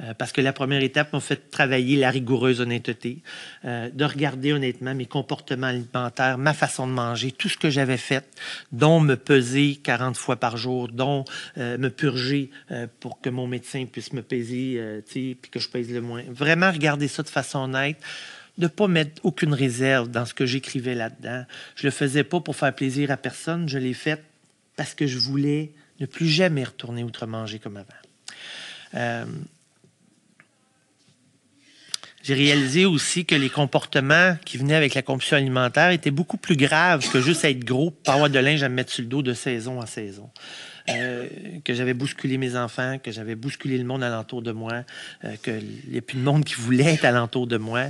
Euh, parce que la première étape m'a fait travailler la rigoureuse honnêteté, euh, de regarder honnêtement mes comportements alimentaires, ma façon de manger, tout ce que j'avais fait, dont me peser 40 fois par jour, dont euh, me purger pour que mon médecin puisse me peser, puis que je pèse le moins. Vraiment regarder ça de façon honnête de ne pas mettre aucune réserve dans ce que j'écrivais là-dedans. Je le faisais pas pour faire plaisir à personne, je l'ai fait parce que je voulais ne plus jamais retourner outre-manger comme avant. J'ai réalisé aussi que les comportements qui venaient avec la compulsion alimentaire étaient beaucoup plus graves que juste être gros, pas avoir de linge à me mettre sur le dos de saison en saison. Euh, que j'avais bousculé mes enfants, que j'avais bousculé le monde alentour de moi, euh, qu'il n'y a plus de monde qui voulait être alentour de moi,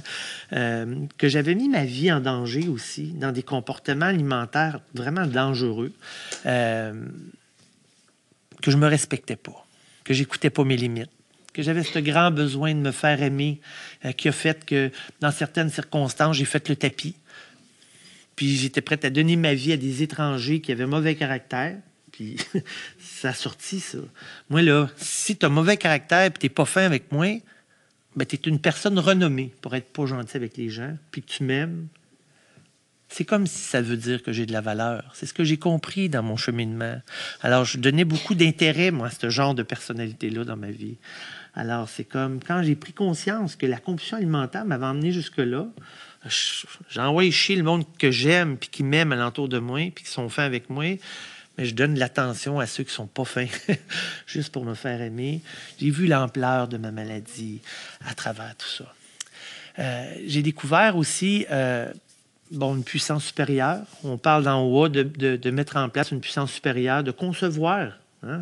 euh, que j'avais mis ma vie en danger aussi dans des comportements alimentaires vraiment dangereux, que je me respectais pas, que j'écoutais pas mes limites que j'avais ce grand besoin de me faire aimer, euh, qui a fait que dans certaines circonstances, j'ai fait le tapis. Puis j'étais prête à donner ma vie à des étrangers qui avaient mauvais caractère. Puis ça a sorti, ça. Moi, là, si tu as mauvais caractère et tu n'es pas fin avec moi, ben, tu es une personne renommée pour être pas gentil avec les gens, puis que tu m'aimes. C'est comme si ça veut dire que j'ai de la valeur. C'est ce que j'ai compris dans mon cheminement. Alors, je donnais beaucoup d'intérêt, moi, à ce genre de personnalité-là dans ma vie. Alors, c'est comme quand j'ai pris conscience que la compulsion alimentaire m'avait emmené jusque-là, j'ai envoyé chier le monde que j'aime, puis qui m'aime alentour de moi, puis qui sont fins avec moi, mais je donne de l'attention à ceux qui sont pas fins, juste pour me faire aimer. J'ai vu l'ampleur de ma maladie à travers tout ça. Euh, j'ai découvert aussi euh, bon, une puissance supérieure. On parle dans haut de, mettre en place une puissance supérieure, de concevoir Hein?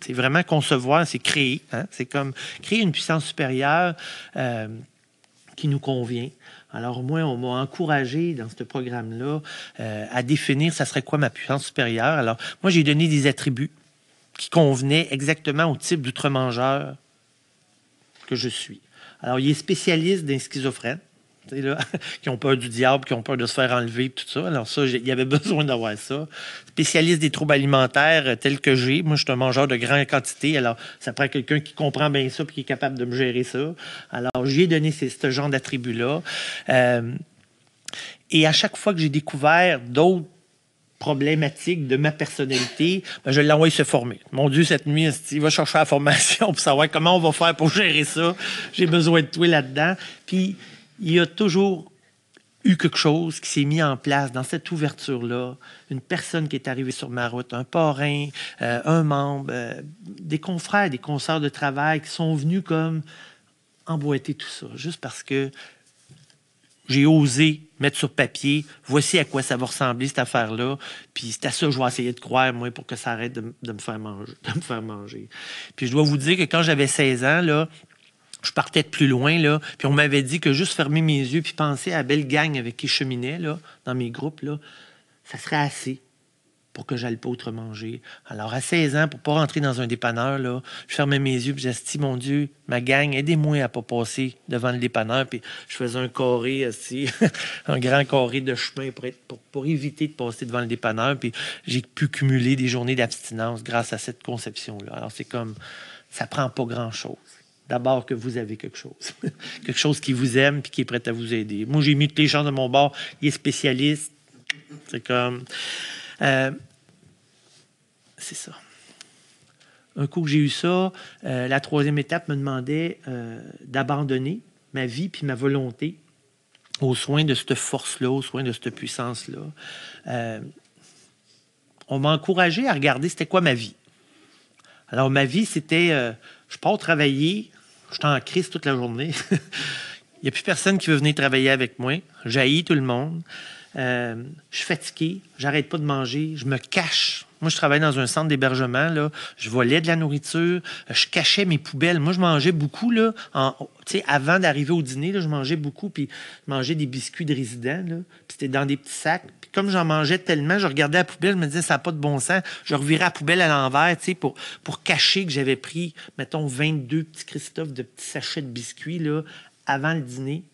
C'est vraiment concevoir, c'est créer. Hein? C'est comme créer une puissance supérieure euh, qui nous convient. Alors moi, on m'a encouragé dans ce programme-là euh, à définir ça serait quoi ma puissance supérieure. Alors moi, j'ai donné des attributs qui convenaient exactement au type d'outre-mangeur que je suis. Alors, il est spécialiste d'un schizophrène. Qui ont peur du diable, qui ont peur de se faire enlever, tout ça. Alors ça, il y avait besoin d'avoir ça. Spécialiste des troubles alimentaires euh, tels que j'ai. Moi, je suis un mangeur de grande quantité. Alors, ça prend quelqu'un qui comprend bien ça et qui est capable de me gérer ça. Alors, j'ai donné ce genre d'attributs-là. Euh, et à chaque fois que j'ai découvert d'autres problématique de ma personnalité, ben, je l'ai envoyé se former. Mon Dieu, cette nuit, il va chercher la formation pour savoir comment on va faire pour gérer ça. J'ai besoin de toi là-dedans. Puis, il y a toujours eu quelque chose qui s'est mis en place dans cette ouverture-là. Une personne qui est arrivée sur ma route, un parrain, euh, un membre, euh, des confrères, des consoeurs de travail qui sont venus comme emboîter tout ça, juste parce que j'ai osé mettre sur papier, voici à quoi ça va ressembler cette affaire-là, puis c'est à ça que je vais essayer de croire, moi, pour que ça arrête de, me, faire manger, de me faire manger. Puis je dois vous dire que quand j'avais 16 ans, là, je partais de plus loin, là, puis on m'avait dit que juste fermer mes yeux puis penser à la belle gang avec qui je cheminais, là, dans mes groupes, là, ça serait assez pour que j'aille pas autre manger. Alors, à 16 ans, pour pas rentrer dans un dépanneur, là, je fermais mes yeux et j'ai mon Dieu, ma gang, aidez-moi à pas passer devant le dépanneur. Puis je faisais un carré, aussi, un grand carré de chemin pour, pour, éviter de passer devant le dépanneur. Puis j'ai pu cumuler des journées d'abstinence grâce à cette conception-là. Alors, c'est comme, ça prend pas grand-chose. D'abord que vous avez quelque chose. quelque chose qui vous aime puis qui est prêt à vous aider. Moi, j'ai mis toutes les gens de mon bord. Il est spécialiste. C'est comme... Euh, c'est ça. Un coup que j'ai eu ça, euh, la troisième étape me demandait euh, d'abandonner ma vie puis ma volonté aux soins de cette force-là, aux soins de cette puissance-là. On m'a encouragé à regarder c'était quoi ma vie. Alors, ma vie, c'était je pars travailler, je suis en crise toute la journée. Il n'y a plus personne qui veut venir travailler avec moi. J'haïs tout le monde. je suis fatigué, j'arrête pas de manger, je me cache moi, je travaillais dans un centre d'hébergement. Là. Je volais de la nourriture. Je cachais mes poubelles. Moi, je mangeais beaucoup. Là, avant d'arriver au dîner, je mangeais beaucoup. Puis je mangeais des biscuits de résidents. Là, puis c'était dans des petits sacs. Puis comme j'en mangeais tellement, je regardais la poubelle. Je me disais, ça n'a pas de bon sens. Je revirais la poubelle à l'envers pour, pour cacher que j'avais pris, mettons, 22 petits Christophe de petits sachets de biscuits là, avant le dîner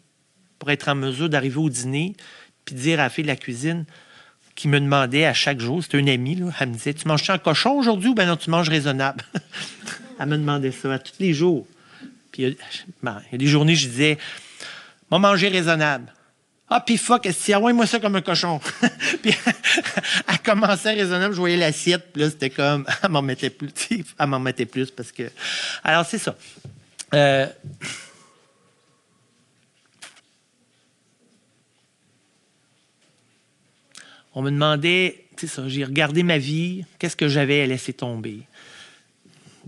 pour être en mesure d'arriver au dîner puis dire à la fille de la cuisine qui me demandait à chaque jour, c'était une amie, là, elle me disait Tu manges un cochon aujourd'hui ou bien non, tu manges raisonnable Elle me demandait ça à tous les jours. Puis il y, a des journées, je disais Moi, manger raisonnable. Ah, puis fuck, est-ce que moi ça comme un cochon? puis elle commençait raisonnable, je voyais l'assiette, puis là, c'était comme, elle m'en mettait plus, elle m'en mettait plus parce que. Alors, c'est ça. Euh, on me demandait, tu sais ça, j'ai regardé ma vie, qu'est-ce que j'avais à laisser tomber?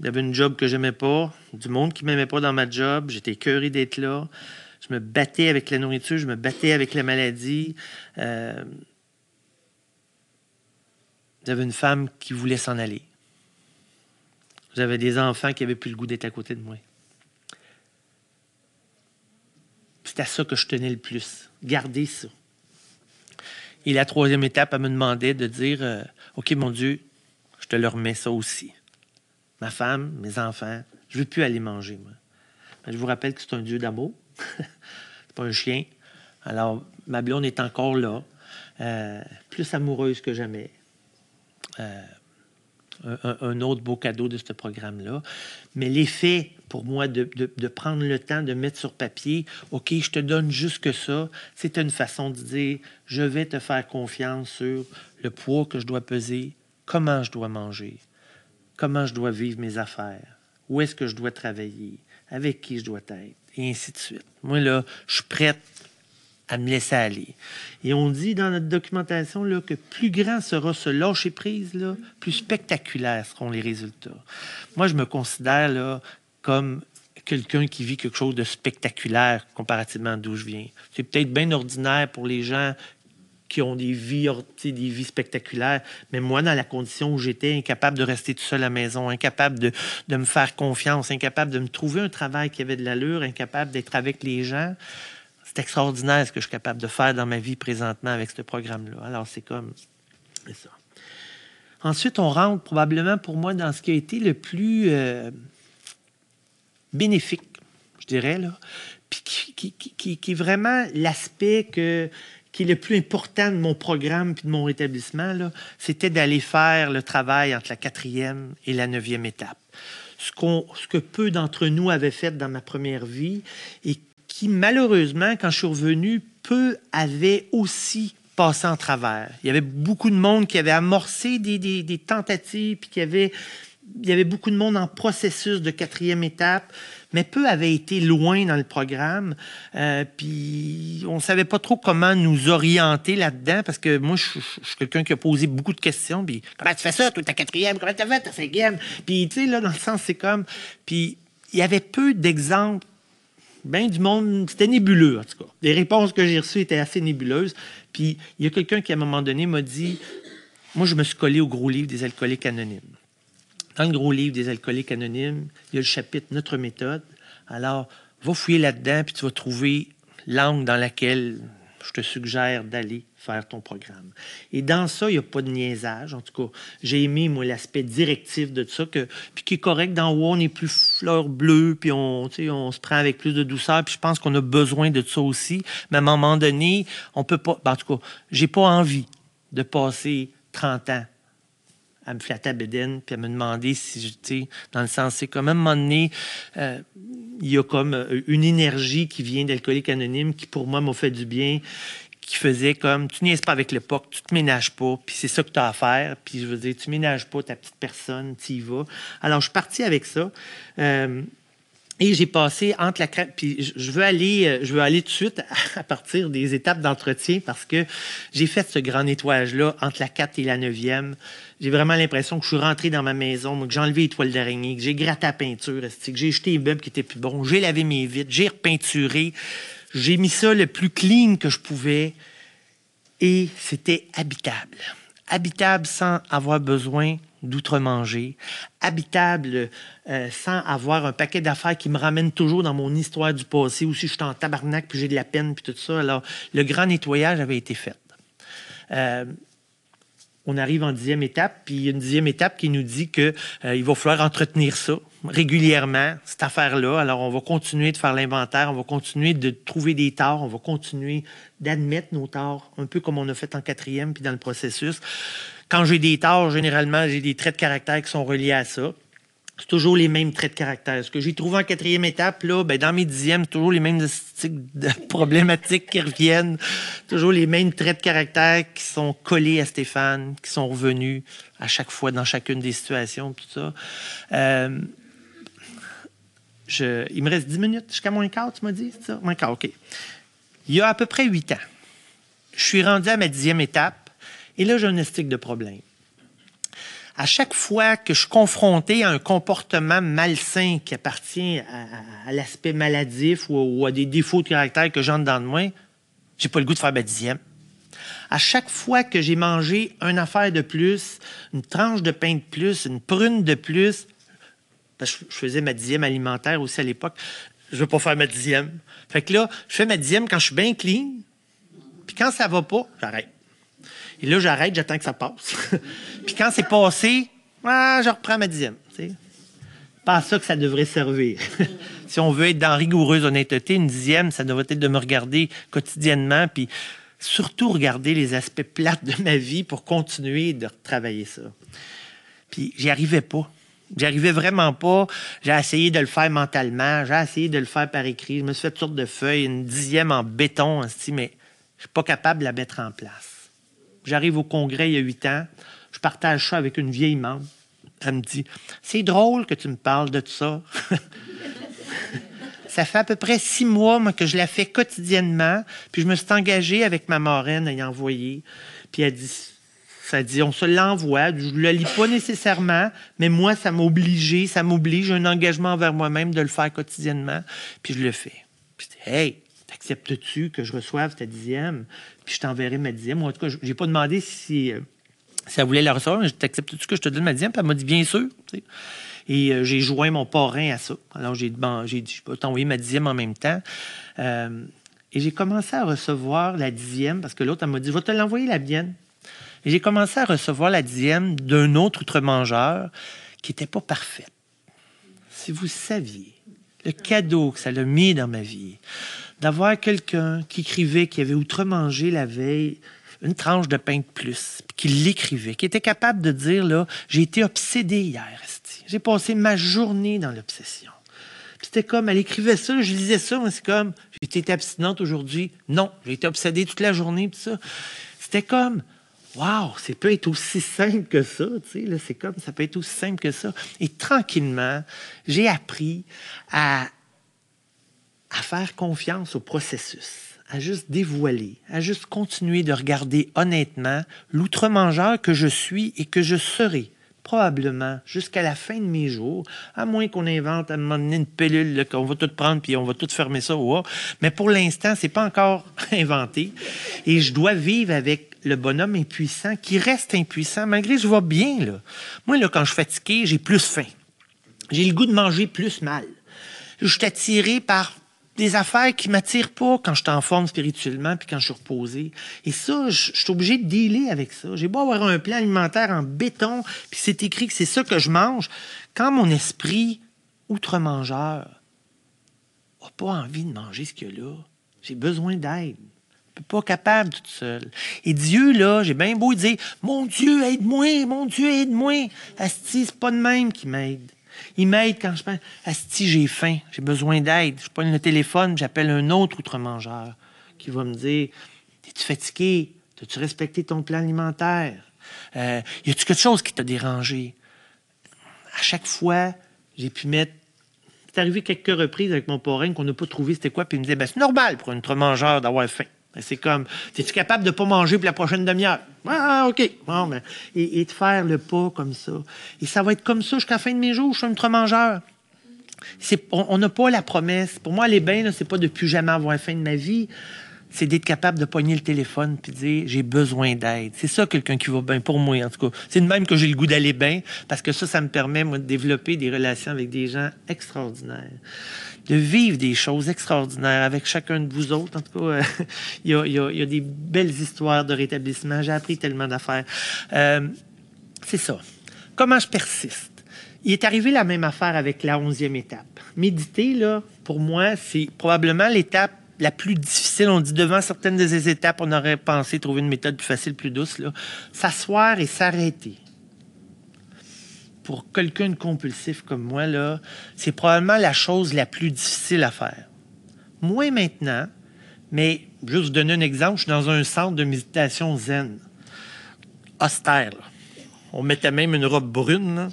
J'avais une job que j'aimais pas, du monde qui m'aimait pas dans ma job, j'étais curé d'être là. Je me battais avec la nourriture, je me battais avec la maladie. Euh, j'avais une femme qui voulait s'en aller. J'avais des enfants qui avaient plus le goût d'être à côté de moi. C'était à ça que je tenais le plus. Garder ça. Et la troisième étape, elle me demandait de dire euh, OK, mon Dieu, je te leur remets ça aussi. Ma femme, mes enfants, je ne veux plus aller manger, moi. je vous rappelle que c'est un Dieu d'amour. c'est pas un chien. Alors, ma blonde est encore là, euh, plus amoureuse que jamais. Euh, un, autre beau cadeau de ce programme-là. Mais l'effet, pour moi, de, prendre le temps de mettre sur papier, OK, je te donne juste que ça, c'est une façon de dire, je vais te faire confiance sur le poids que je dois peser, comment je dois manger, comment je dois vivre mes affaires, où est-ce que je dois travailler, avec qui je dois être, et ainsi de suite. Moi, là, je suis prête à me laisser aller. Et on dit dans notre documentation là, que plus grand sera ce lâcher prise, là, plus spectaculaires seront les résultats. Moi, je me considère là, comme quelqu'un qui vit quelque chose de spectaculaire comparativement d'où je viens. C'est peut-être bien ordinaire pour les gens qui ont des vies, des vies spectaculaires. Mais moi, dans la condition où j'étais, incapable de rester tout seul à la maison, incapable de, de, me faire confiance, incapable de me trouver un travail qui avait de l'allure, incapable d'être avec les gens, c'est extraordinaire ce que je suis capable de faire dans ma vie présentement avec ce programme-là. Alors, c'est comme ça. Ensuite, on rentre probablement pour moi dans ce qui a été le plus euh, bénéfique, je dirais, là, puis qui, qui, qui, est vraiment l'aspect que, qui est le plus important de mon programme puis de mon rétablissement, c'était d'aller faire le travail entre la quatrième et la neuvième étape. Ce, qu'on, ce que peu d'entre nous avaient fait dans ma première vie et qui, malheureusement, quand je suis revenu, peu avaient aussi passé en travers. Il y avait beaucoup de monde qui avait amorcé des, des, des tentatives, puis qui avait il y avait beaucoup de monde en processus de quatrième étape, mais peu avaient été loin dans le programme. Euh, puis on ne savait pas trop comment nous orienter là-dedans, parce que moi, je, suis quelqu'un qui a posé beaucoup de questions. Puis comment tu fais ça, toi, ta quatrième? Comment tu fait ta cinquième? Puis, tu sais, là, dans le sens, c'est comme. Puis il y avait peu d'exemples. Ben, du monde, c'était nébuleux, en tout cas. Les réponses que j'ai reçues étaient assez nébuleuses. Puis il y a quelqu'un qui, à un moment donné, m'a dit Moi, je me suis collé au gros livre des alcooliques anonymes. Dans le gros livre des alcooliques anonymes, il y a le chapitre Notre méthode. Alors, va fouiller là-dedans, puis tu vas trouver l'angle dans laquelle je te suggère d'aller faire ton programme. Et dans ça, il n'y a pas de niaisage. En tout cas, j'ai aimé, moi, l'aspect directif de ça, que, puis qui est correct. Dans WOW, on est plus fleur bleue, puis on, on se prend avec plus de douceur, puis je pense qu'on a besoin de ça aussi. Mais à un moment donné, on peut pas... Ben, en tout cas, j'ai pas envie de passer 30 ans à me flatter à Bédène, puis à me demander si, j'étais dans le sens, c'est comme à un moment donné, euh, il y a comme euh, une énergie qui vient d'Alcoolique Anonyme qui, pour moi, m'a fait du bien, qui faisait comme, tu niaises pas avec l'époque, tu te ménages pas, puis c'est ça que tu as à faire, puis je veux dire, tu ménages pas ta petite personne, tu y vas. Alors, je suis parti avec ça. Euh, et j'ai passé entre la puis je veux aller, euh, je veux aller tout de suite à partir des étapes d'entretien parce que j'ai fait ce grand nettoyage là entre la 4 et la 9e. J'ai vraiment l'impression que je suis rentré dans ma maison, que j'ai enlevé les toiles d'araignée, que j'ai gratté la peinture, que j'ai jeté les meubles qui étaient plus bons, j'ai lavé mes vitres, j'ai repeinturé, j'ai mis ça le plus clean que je pouvais et c'était habitable. Habitable sans avoir besoin d'outre-manger, habitable euh, sans avoir un paquet d'affaires qui me ramènent toujours dans mon histoire du passé, ou si je suis en tabarnak, puis j'ai de la peine, puis tout ça. Alors, le grand nettoyage avait été fait. Euh, on arrive en dixième étape, puis il y a une dixième étape qui nous dit qu'il euh, va falloir entretenir ça régulièrement, cette affaire-là. Alors, on va continuer de faire l'inventaire, on va continuer de trouver des torts, on va continuer d'admettre nos torts, un peu comme on a fait en quatrième, puis dans le processus. Quand j'ai des torts, généralement, j'ai des traits de caractère qui sont reliés à ça. C'est toujours les mêmes traits de caractère. Ce que j'ai trouvé en quatrième étape, là, ben, dans mes dixièmes, c'est toujours les mêmes problématiques qui reviennent. Toujours les mêmes traits de caractère qui sont collés à Stéphane, qui sont revenus à chaque fois dans chacune des situations, tout ça. Euh, il me reste dix minutes jusqu'à moins quart, tu m'as dit, c'est ça? Moins quart, OK. Il y a à peu près huit ans, je suis rendu à ma dixième étape et là, j'ai un estique de problème. À chaque fois que je suis confronté à un comportement malsain qui appartient à, l'aspect maladif ou, à des défauts de caractère que j'entre dans de moi, j'ai pas le goût de faire ma dixième. À chaque fois que j'ai mangé une affaire de plus, une tranche de pain de plus, une prune de plus, parce que je faisais ma dixième alimentaire aussi à l'époque, je veux pas faire ma dixième. Fait que là, je fais ma dixième quand je suis bien clean, puis quand ça va pas, j'arrête. Et là, j'arrête, j'attends que ça passe. puis quand c'est passé, ah, je reprends ma dixième. Pas à ça que ça devrait servir. si on veut être dans rigoureuse honnêteté, une dixième, ça devrait être de me regarder quotidiennement, puis surtout regarder les aspects plates de ma vie pour continuer de travailler ça. Puis j'y arrivais pas. J'y arrivais vraiment pas. J'ai essayé de le faire mentalement, j'ai essayé de le faire par écrit. Je me suis fait toutes sortes de feuilles, une dixième en béton, mais je suis pas capable de la mettre en place. J'arrive au congrès il y a huit ans. Je partage ça avec une vieille membre. Elle me dit C'est drôle que tu me parles de ça. ça fait à peu près six mois que je la fais quotidiennement. Puis je me suis engagé avec ma marraine à y envoyer. Puis elle dit ça dit, on se l'envoie. Je ne le lis pas nécessairement, mais moi, ça m'a obligé, ça m'oblige, un engagement envers moi-même de le faire quotidiennement. Puis je le fais. Puis hey, t'acceptes-tu que je reçoive ta dixième? puis je t'enverrai ma dixième? en tout cas, je n'ai pas demandé si, euh, elle voulait la recevoir, mais t'acceptes-tu que je te donne ma dixième? Puis elle m'a dit bien sûr. Et euh, j'ai joint mon parrain à ça. Alors j'ai dit, je peux t'envoyer ma dixième en même temps. Euh, Et j'ai commencé à recevoir la dixième, parce que l'autre, elle m'a dit, je vais te l'envoyer la mienne. Et j'ai commencé à recevoir la dixième d'un autre outre-mangeur qui n'était pas parfaite. Si vous saviez le cadeau que ça l'a mis dans ma vie, d'avoir quelqu'un qui écrivait qui avait outre-mangé la veille une tranche de pain de plus, puis qui l'écrivait, qui était capable de dire, là, j'ai été obsédé hier, j'ai passé ma journée dans l'obsession. C'était comme, elle écrivait ça, je lisais ça, mais c'est comme, j'ai été abstinente aujourd'hui. Non, j'ai été obsédée toute la journée, puis ça. C'était comme, Wow, ça peut être aussi simple que ça, tu sais, c'est comme, ça peut être aussi simple que ça. Et tranquillement, j'ai appris à, à faire confiance au processus, à juste dévoiler, à juste continuer de regarder honnêtement l'outre-mangeur que je suis et que je serai probablement jusqu'à la fin de mes jours, à moins qu'on invente à un moment donné une pilule qu'on va tout prendre puis on va tout fermer ça. Mais pour l'instant, c'est pas encore inventé. Et je dois vivre avec le bonhomme impuissant qui reste impuissant, malgré que je vois bien. Là. Moi, là, quand je suis fatigué, j'ai plus faim. J'ai le goût de manger plus mal. Je suis attiré par des affaires qui m'attirent pas quand je suis en forme spirituellement puis quand je suis reposé. Et ça, je, suis obligé de dealer avec ça. J'ai beau avoir un plan alimentaire en béton, puis c'est écrit que c'est ça que je mange. Quand mon esprit outre-mangeur n'a pas envie de manger ce qu'il y a là, j'ai besoin d'aide. Je suis pas capable toute seule. Et Dieu, là, j'ai bien beau dire Mon Dieu, aide-moi, mon Dieu, aide-moi. Asti, c'est pas de même qui m'aide. Il m'aide quand je pense Asti, j'ai faim, j'ai besoin d'aide. Je prends le téléphone, j'appelle un autre outre-mangeur qui va me dire Es-tu fatigué? As-tu respecté ton plan alimentaire? Euh, Y a-tu quelque chose qui t'a dérangé? À chaque fois, j'ai pu mettre. C'est arrivé quelques reprises avec mon parrain qu'on n'a pas trouvé c'était quoi, puis il me disait ben, C'est normal pour un outre-mangeur d'avoir faim. C'est comme, es-tu capable de ne pas manger pour la prochaine demi-heure? Ah, OK. Bon, ben, et, de faire le pas comme ça. Et ça va être comme ça jusqu'à la fin de mes jours. Je suis un autre mangeur. on n'a pas la promesse. Pour moi, aller bien, c'est pas de plus jamais avoir faim de ma vie. C'est d'être capable de pogner le téléphone puis dire j'ai besoin d'aide. C'est ça quelqu'un qui va bien pour moi en tout cas. C'est de même que j'ai le goût d'aller bien parce que ça ça me permet moi de développer des relations avec des gens extraordinaires de vivre des choses extraordinaires avec chacun de vous autres. En tout cas, euh, il, y a, des belles histoires de rétablissement. J'ai appris tellement d'affaires. Euh, c'est ça. Comment je persiste? Il est arrivé la même affaire avec la onzième étape. Méditer, là, pour moi, c'est probablement l'étape la plus difficile. On dit devant certaines de ces étapes, on aurait pensé trouver une méthode plus facile, plus douce. S'asseoir et s'arrêter pour quelqu'un de compulsif comme moi, là, c'est probablement la chose la plus difficile à faire. Moi maintenant, mais juste vous donner un exemple, je suis dans un centre de méditation zen, austère. On mettait même une robe brune.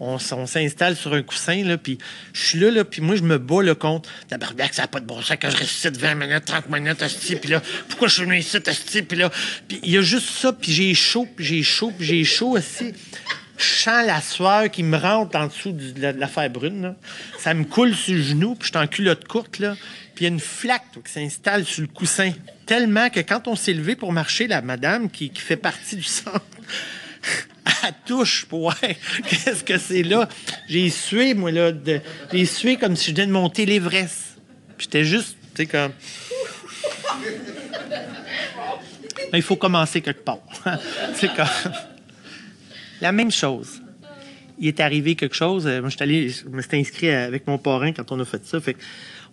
On, s'installe sur un coussin, là, puis je suis là, là puis moi, je me bats le contre. Tabarnak, ça n'a pas de bon sens quand je reste ici 20 minutes, 30 minutes, asti, puis là, pourquoi je suis venu ici, asti, puis là, puis il y a juste ça, puis j'ai chaud, puis j'ai chaud, puis j'ai chaud, aussi je sens la sueur qui me rentre en dessous de l'affaire brune. Ça me coule sur le genou, puis je suis en culotte courte, là. Puis il y a une flaque qui s'installe sur le coussin. Tellement que quand on s'est levé pour marcher, la madame qui, fait partie du centre, touche pour voir qu'est-ce que c'est là. J'ai sué, moi, là. j'ai sué comme si je venais de monter l'Everest. J'étais juste, tu sais, comme... il faut commencer quelque part. c'est comme... La même chose. Il est arrivé quelque chose. Euh, moi, je, allé, je me suis inscrit avec mon parrain quand on a fait ça. Fait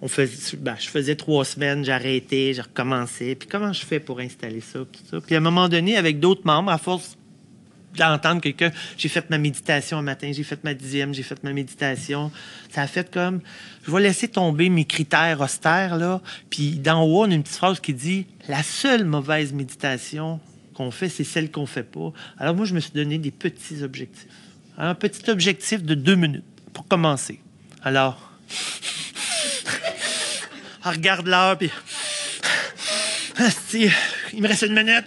on faisait, ben, je faisais trois semaines, j'arrêtais, je recommençais. Puis comment je fais pour installer ça, Puis à un moment donné, avec d'autres membres, à force d'entendre quelqu'un, j'ai fait ma méditation un matin, j'ai fait ma dixième, j'ai fait ma méditation. Ça a fait comme, je vais laisser tomber mes critères austères, là. Puis d'en haut, on a une petite phrase qui dit, la seule mauvaise méditation, qu'on fait, c'est celle qu'on fait pas. Alors moi, je me suis donné des petits objectifs. Un petit objectif de deux minutes pour commencer. Alors, regarde l'heure, puis... Il me reste une minute.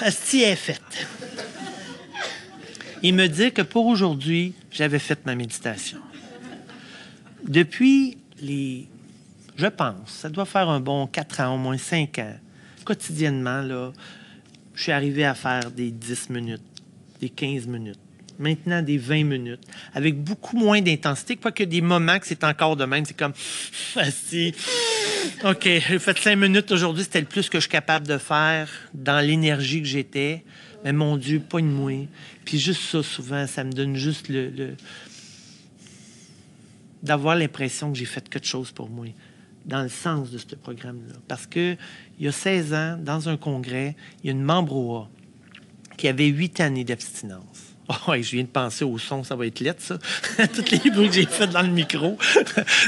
Asti est faite. Il me dit que pour aujourd'hui, j'avais fait ma méditation. Depuis les... Je pense, ça doit faire un bon quatre ans, au moins cinq ans, quotidiennement, là, je suis arrivé à faire des 10 minutes, des 15 minutes, maintenant des 20 minutes, avec beaucoup moins d'intensité, quoique des moments que c'est encore de même. C'est comme, assis, OK, j'ai fait cinq minutes aujourd'hui. C'était le plus que je suis capable de faire dans l'énergie que j'étais. Mais mon Dieu, pas une moi. Puis juste ça, souvent, ça me donne juste le... d'avoir l'impression que j'ai fait quelque chose pour moi dans le sens de ce programme-là. Parce que il y a 16 ans, dans un congrès, il y a une membre OA qui avait huit années d'abstinence. Oh, je viens de penser au son, ça va être lettre, ça. Toutes les bruits que j'ai fait dans le micro.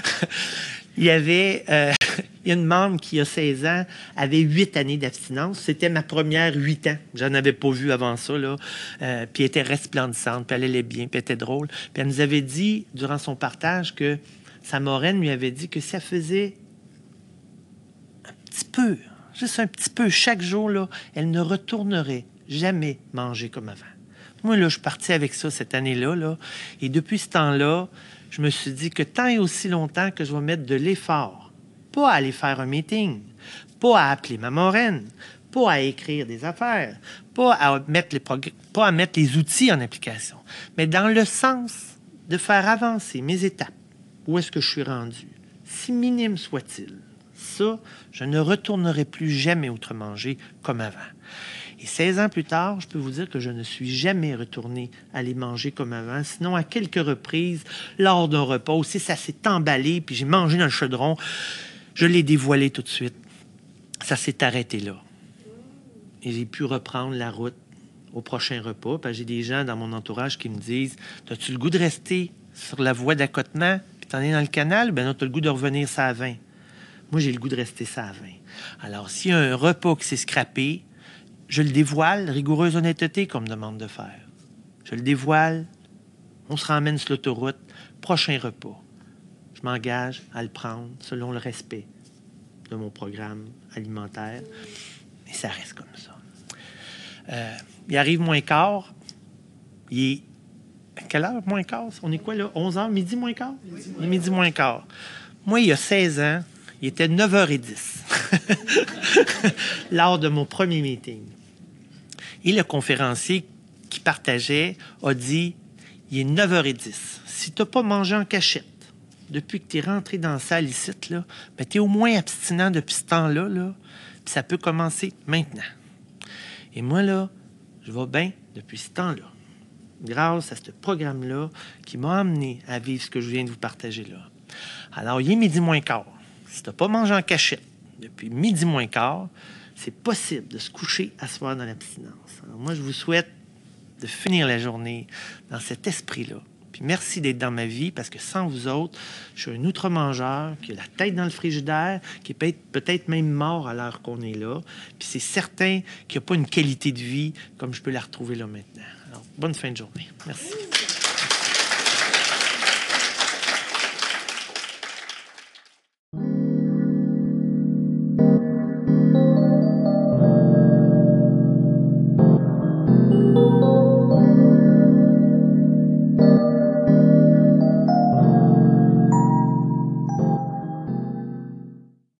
il y avait euh, une membre qui, a 16 ans, avait huit années d'abstinence. C'était ma première huit ans. J'en avais pas vu avant ça, là. Euh, puis elle était resplendissante, puis elle allait bien, puis elle était drôle. Puis elle nous avait dit, durant son partage, que sa moraine lui avait dit que ça faisait un petit peu, juste un petit peu, chaque jour, là, elle ne retournerait jamais manger comme avant. Moi, là, je suis avec ça cette année-là, là, et depuis ce temps-là, je me suis dit que tant et aussi longtemps que je vais mettre de l'effort, pas à aller faire un meeting, pas à appeler ma moraine, pas à écrire des affaires, pas à mettre les, pas à mettre les outils en application, mais dans le sens de faire avancer mes étapes. Où est-ce que je suis rendu? Si minime soit-il, ça, je ne retournerai plus jamais outre manger comme avant. Et 16 ans plus tard, je peux vous dire que je ne suis jamais retourné aller manger comme avant, sinon à quelques reprises, lors d'un repas, aussi ça s'est emballé, puis j'ai mangé dans le chaudron, je l'ai dévoilé tout de suite. Ça s'est arrêté là. Et j'ai pu reprendre la route au prochain repas, j'ai des gens dans mon entourage qui me disent As-tu le goût de rester sur la voie d'accotement, puis t'en es dans le canal? Ben non, t'as le goût de revenir ça à 20. Moi, j'ai le goût de rester ça à 20. Alors, s'il y a un repas qui s'est scrappé, je le dévoile, rigoureuse honnêteté qu'on me demande de faire. Je le dévoile, on se ramène sur l'autoroute, prochain repas. Je m'engage à le prendre selon le respect de mon programme alimentaire. Et ça reste comme ça. Euh, il arrive moins quart. Il est. à Quelle heure, moins quart? On est quoi là? 11 h, midi moins quart? Est midi moins quart. Moi, il y a 16 ans, il était 9h10 lors de mon premier meeting. Et le conférencier qui partageait a dit il est 9h10. Si tu n'as pas mangé en cachette depuis que tu es rentré dans la salle ici, ben, tu es au moins abstinent depuis ce temps-là. Là, puis ça peut commencer maintenant. Et moi, là, je vais bien depuis ce temps-là. Grâce à ce programme-là qui m'a amené à vivre ce que je viens de vous partager là. Alors, il est midi moins quart. Si tu n'as pas mangé en cachette depuis midi moins quart, c'est possible de se coucher à soir dans l'abstinence. Alors, moi, je vous souhaite de finir la journée dans cet esprit-là. Puis merci d'être dans ma vie parce que sans vous autres, je suis un outre-mangeur qui a la tête dans le frigidaire, qui est peut-être peut-être même mort à l'heure qu'on est là. Puis c'est certain qu'il n'y a pas une qualité de vie comme je peux la retrouver là maintenant. Alors, bonne fin de journée. Merci.